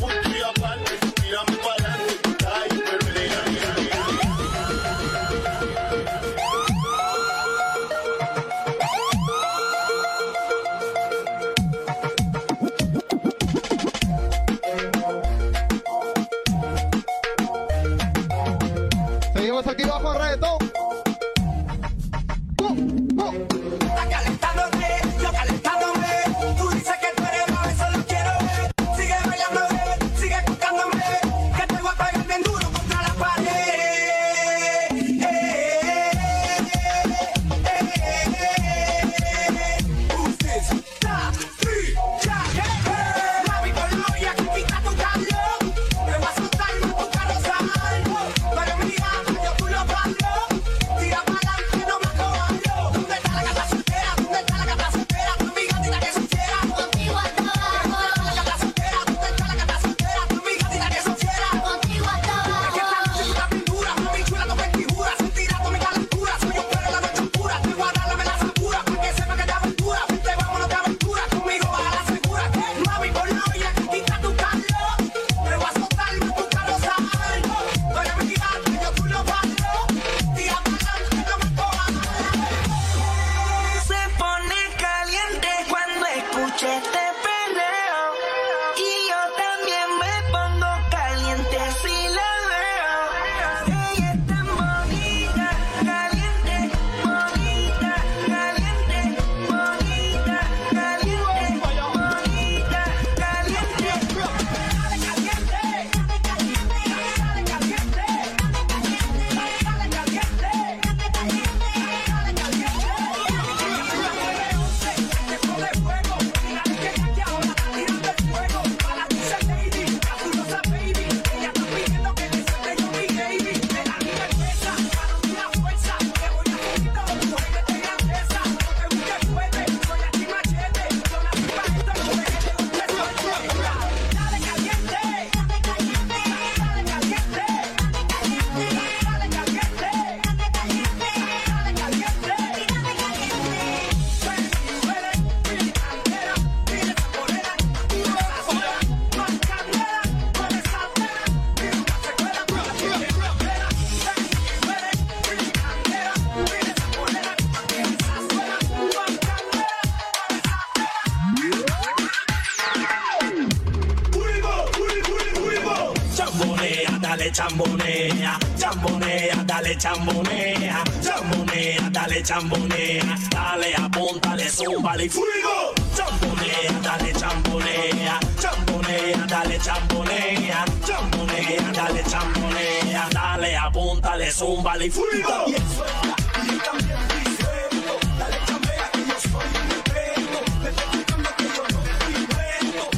dale chambonea, chambonea, dale chambonea, chambonea, dale chambonea, dale apúntale, zúmbale y fuego. Chambonea, dale chambonea, chambonea, dale chambonea, chambonea, dale chambonea, dale apúntale, zúmbale y fuego.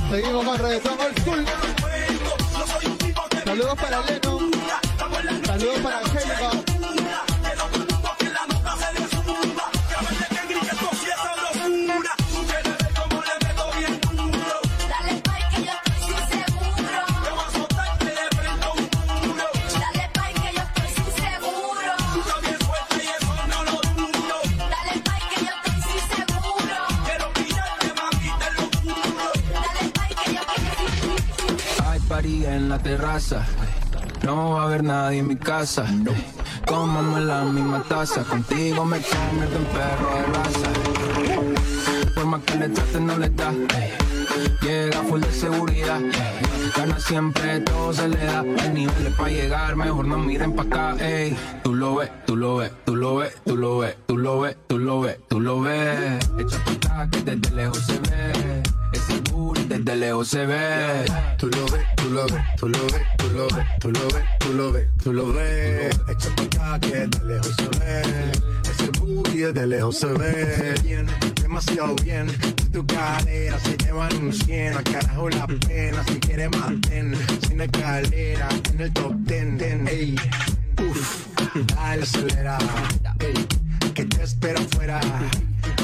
Seguimos con reggaetón old school. Saludos para Leno. Saludos para Angélica. Terraza. No va a haber nadie en mi casa. Comamos la misma taza. Contigo me convierto en perro de raza. Por más que le traten, no le da. Llega full de seguridad. Gana siempre, todo se le da. Hay niveles para llegar, mejor no miren pa' acá. Ey. Tú lo ves, tú lo ves, tú lo ves, tú lo ves, tú lo ves, tú lo ves, tú lo ves. Echa acá que desde lejos se ve. Ese booty desde lejos se ve. Tú lo ves, tú lo ves, tú lo ves, tú lo ves, tú lo ves, tú lo ves, tú lo ves. Echa pa' acá que de lejos se ve. Ese booty de lejos se ve. Bien, demasiado bien. Si tu cadera se llevan un 100, a carajo la pena. Si quieres mantén, sin escalera, en el top 10. Ey, uff, dale acelera. Ey, que te espero afuera.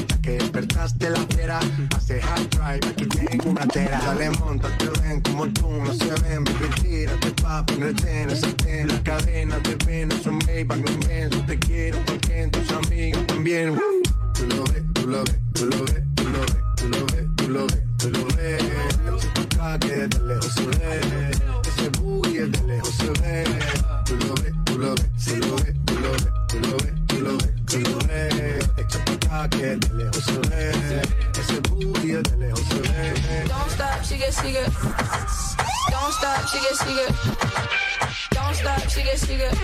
Ya que despertaste la fiera, hace hard drive, aquí tengo una tera. Dale, monta, te ven como tú, no se ven, baby, tírate, papi, no retienes, en la cadena de venas, un Maybach, no invento, te quiero porque en tus amigos también. Tú lo ves, tú lo ves, tú lo ves, tú lo ves, tú lo ves, tú lo ves, tú lo ves. Acá que de lejos se ve, ese boogie de lejos se ve. Tú lo ves, tú lo ves, tú lo ves, tú lo ves, tú lo ves, tú lo ves. Don't stop, she gets she get. Don't stop, she gets she get. Don't stop, she gets she get.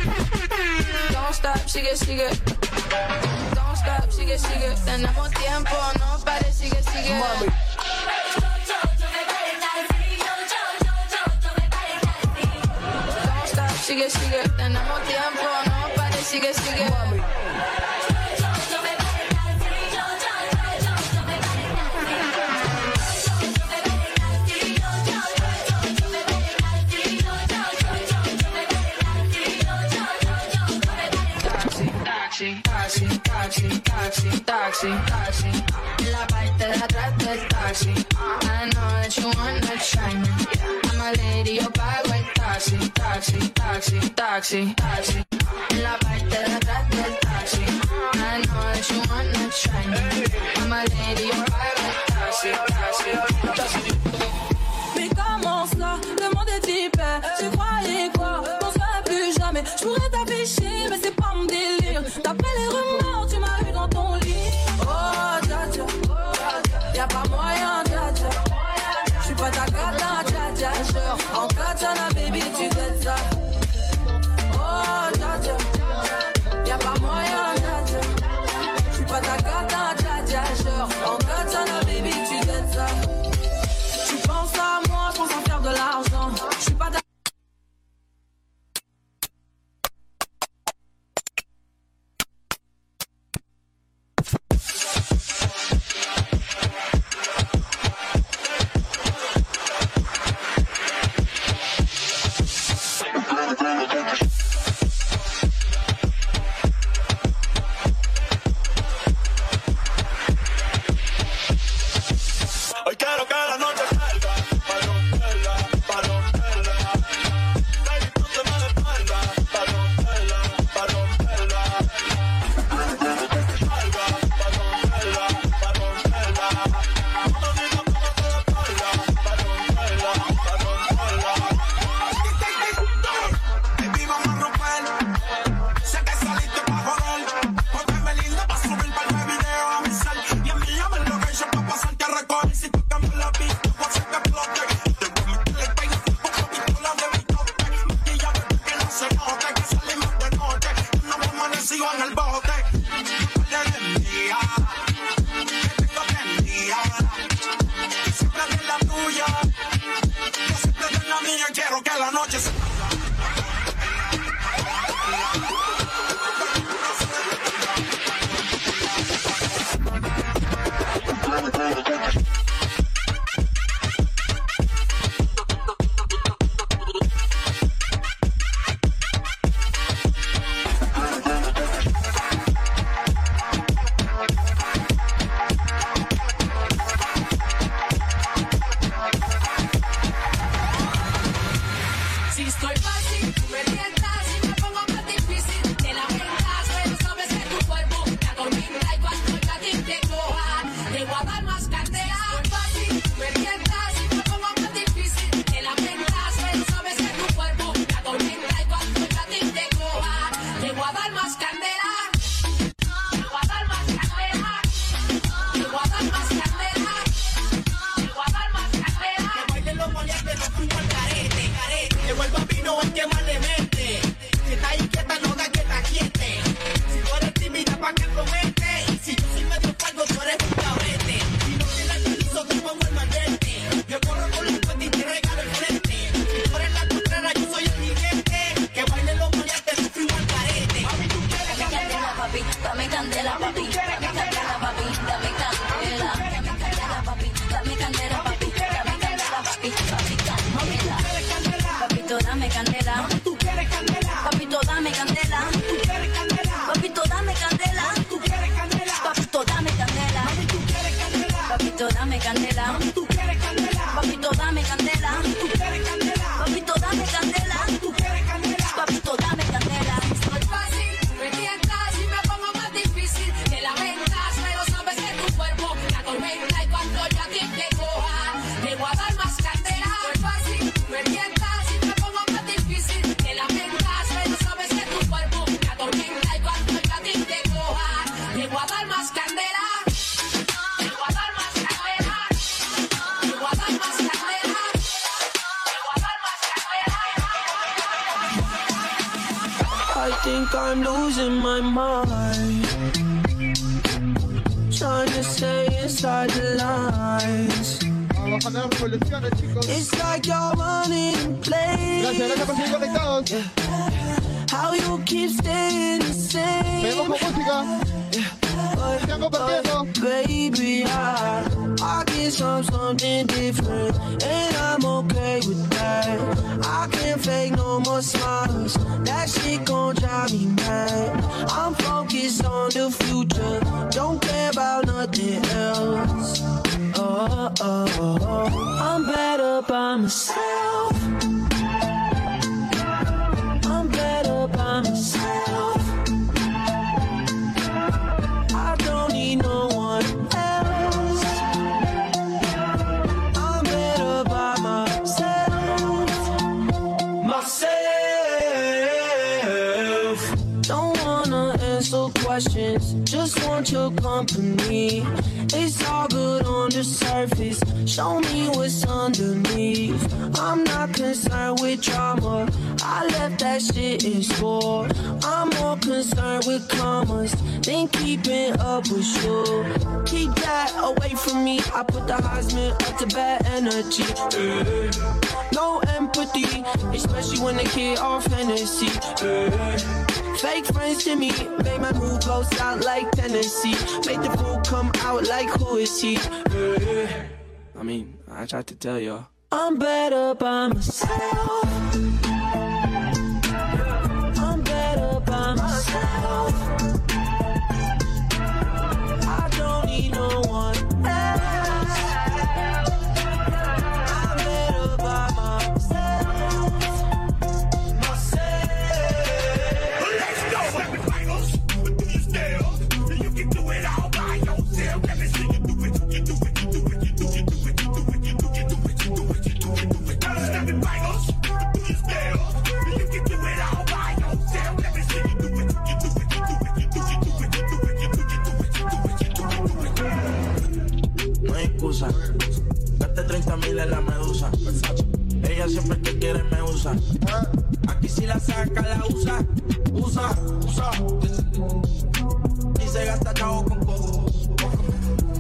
Don't stop, she gets she get. Don't stop, she gets she get. Tenemos tiempo, no pare, sigue, sigue. Mami. Sigue, sigue, tenemos tiempo, no sigue, sigue. Mami. taxi, taxi, taxi, taxi. En la parte de atrás del taxi. I know that you wanna shine. I'm a lady, yo pago el taxi, taxi, taxi, taxi, taxi. concerned with commas Been keeping up with you. Keep that away from me. I put the Heisman up to bad energy. Eh. No empathy, especially when they kid off Hennessy. Fake friends to me, make my move goes out like Tennessee. Made the fool come out like who is he? Eh. I mean, I tried to tell y'all. I'm better by myself. siempre que quiere me usa. Aquí si la saca, la usa, usa, usa. Y se gasta chavo con cojo.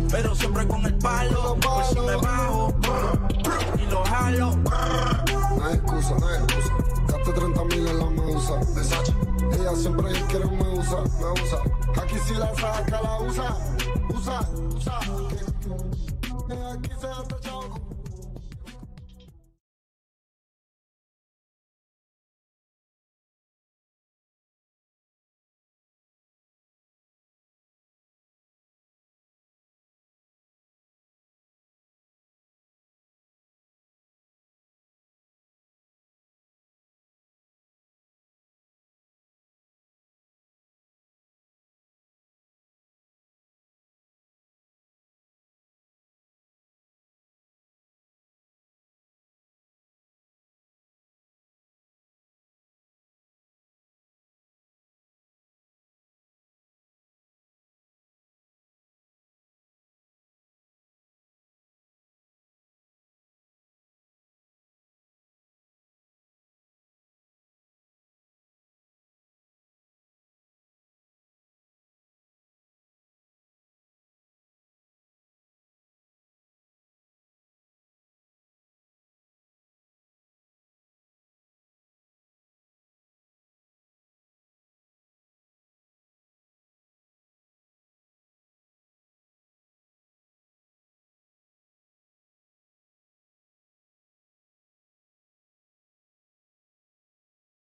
Pero siempre con el palo, por si me bajo y lo jalo. No hay excusa, no hay excusa. Gaste 30 mil en la medusa. Desacha. Ella siempre quiere me usa, me usa. Aquí si la saca, la usa, usa, usa. Aquí se gasta chavo con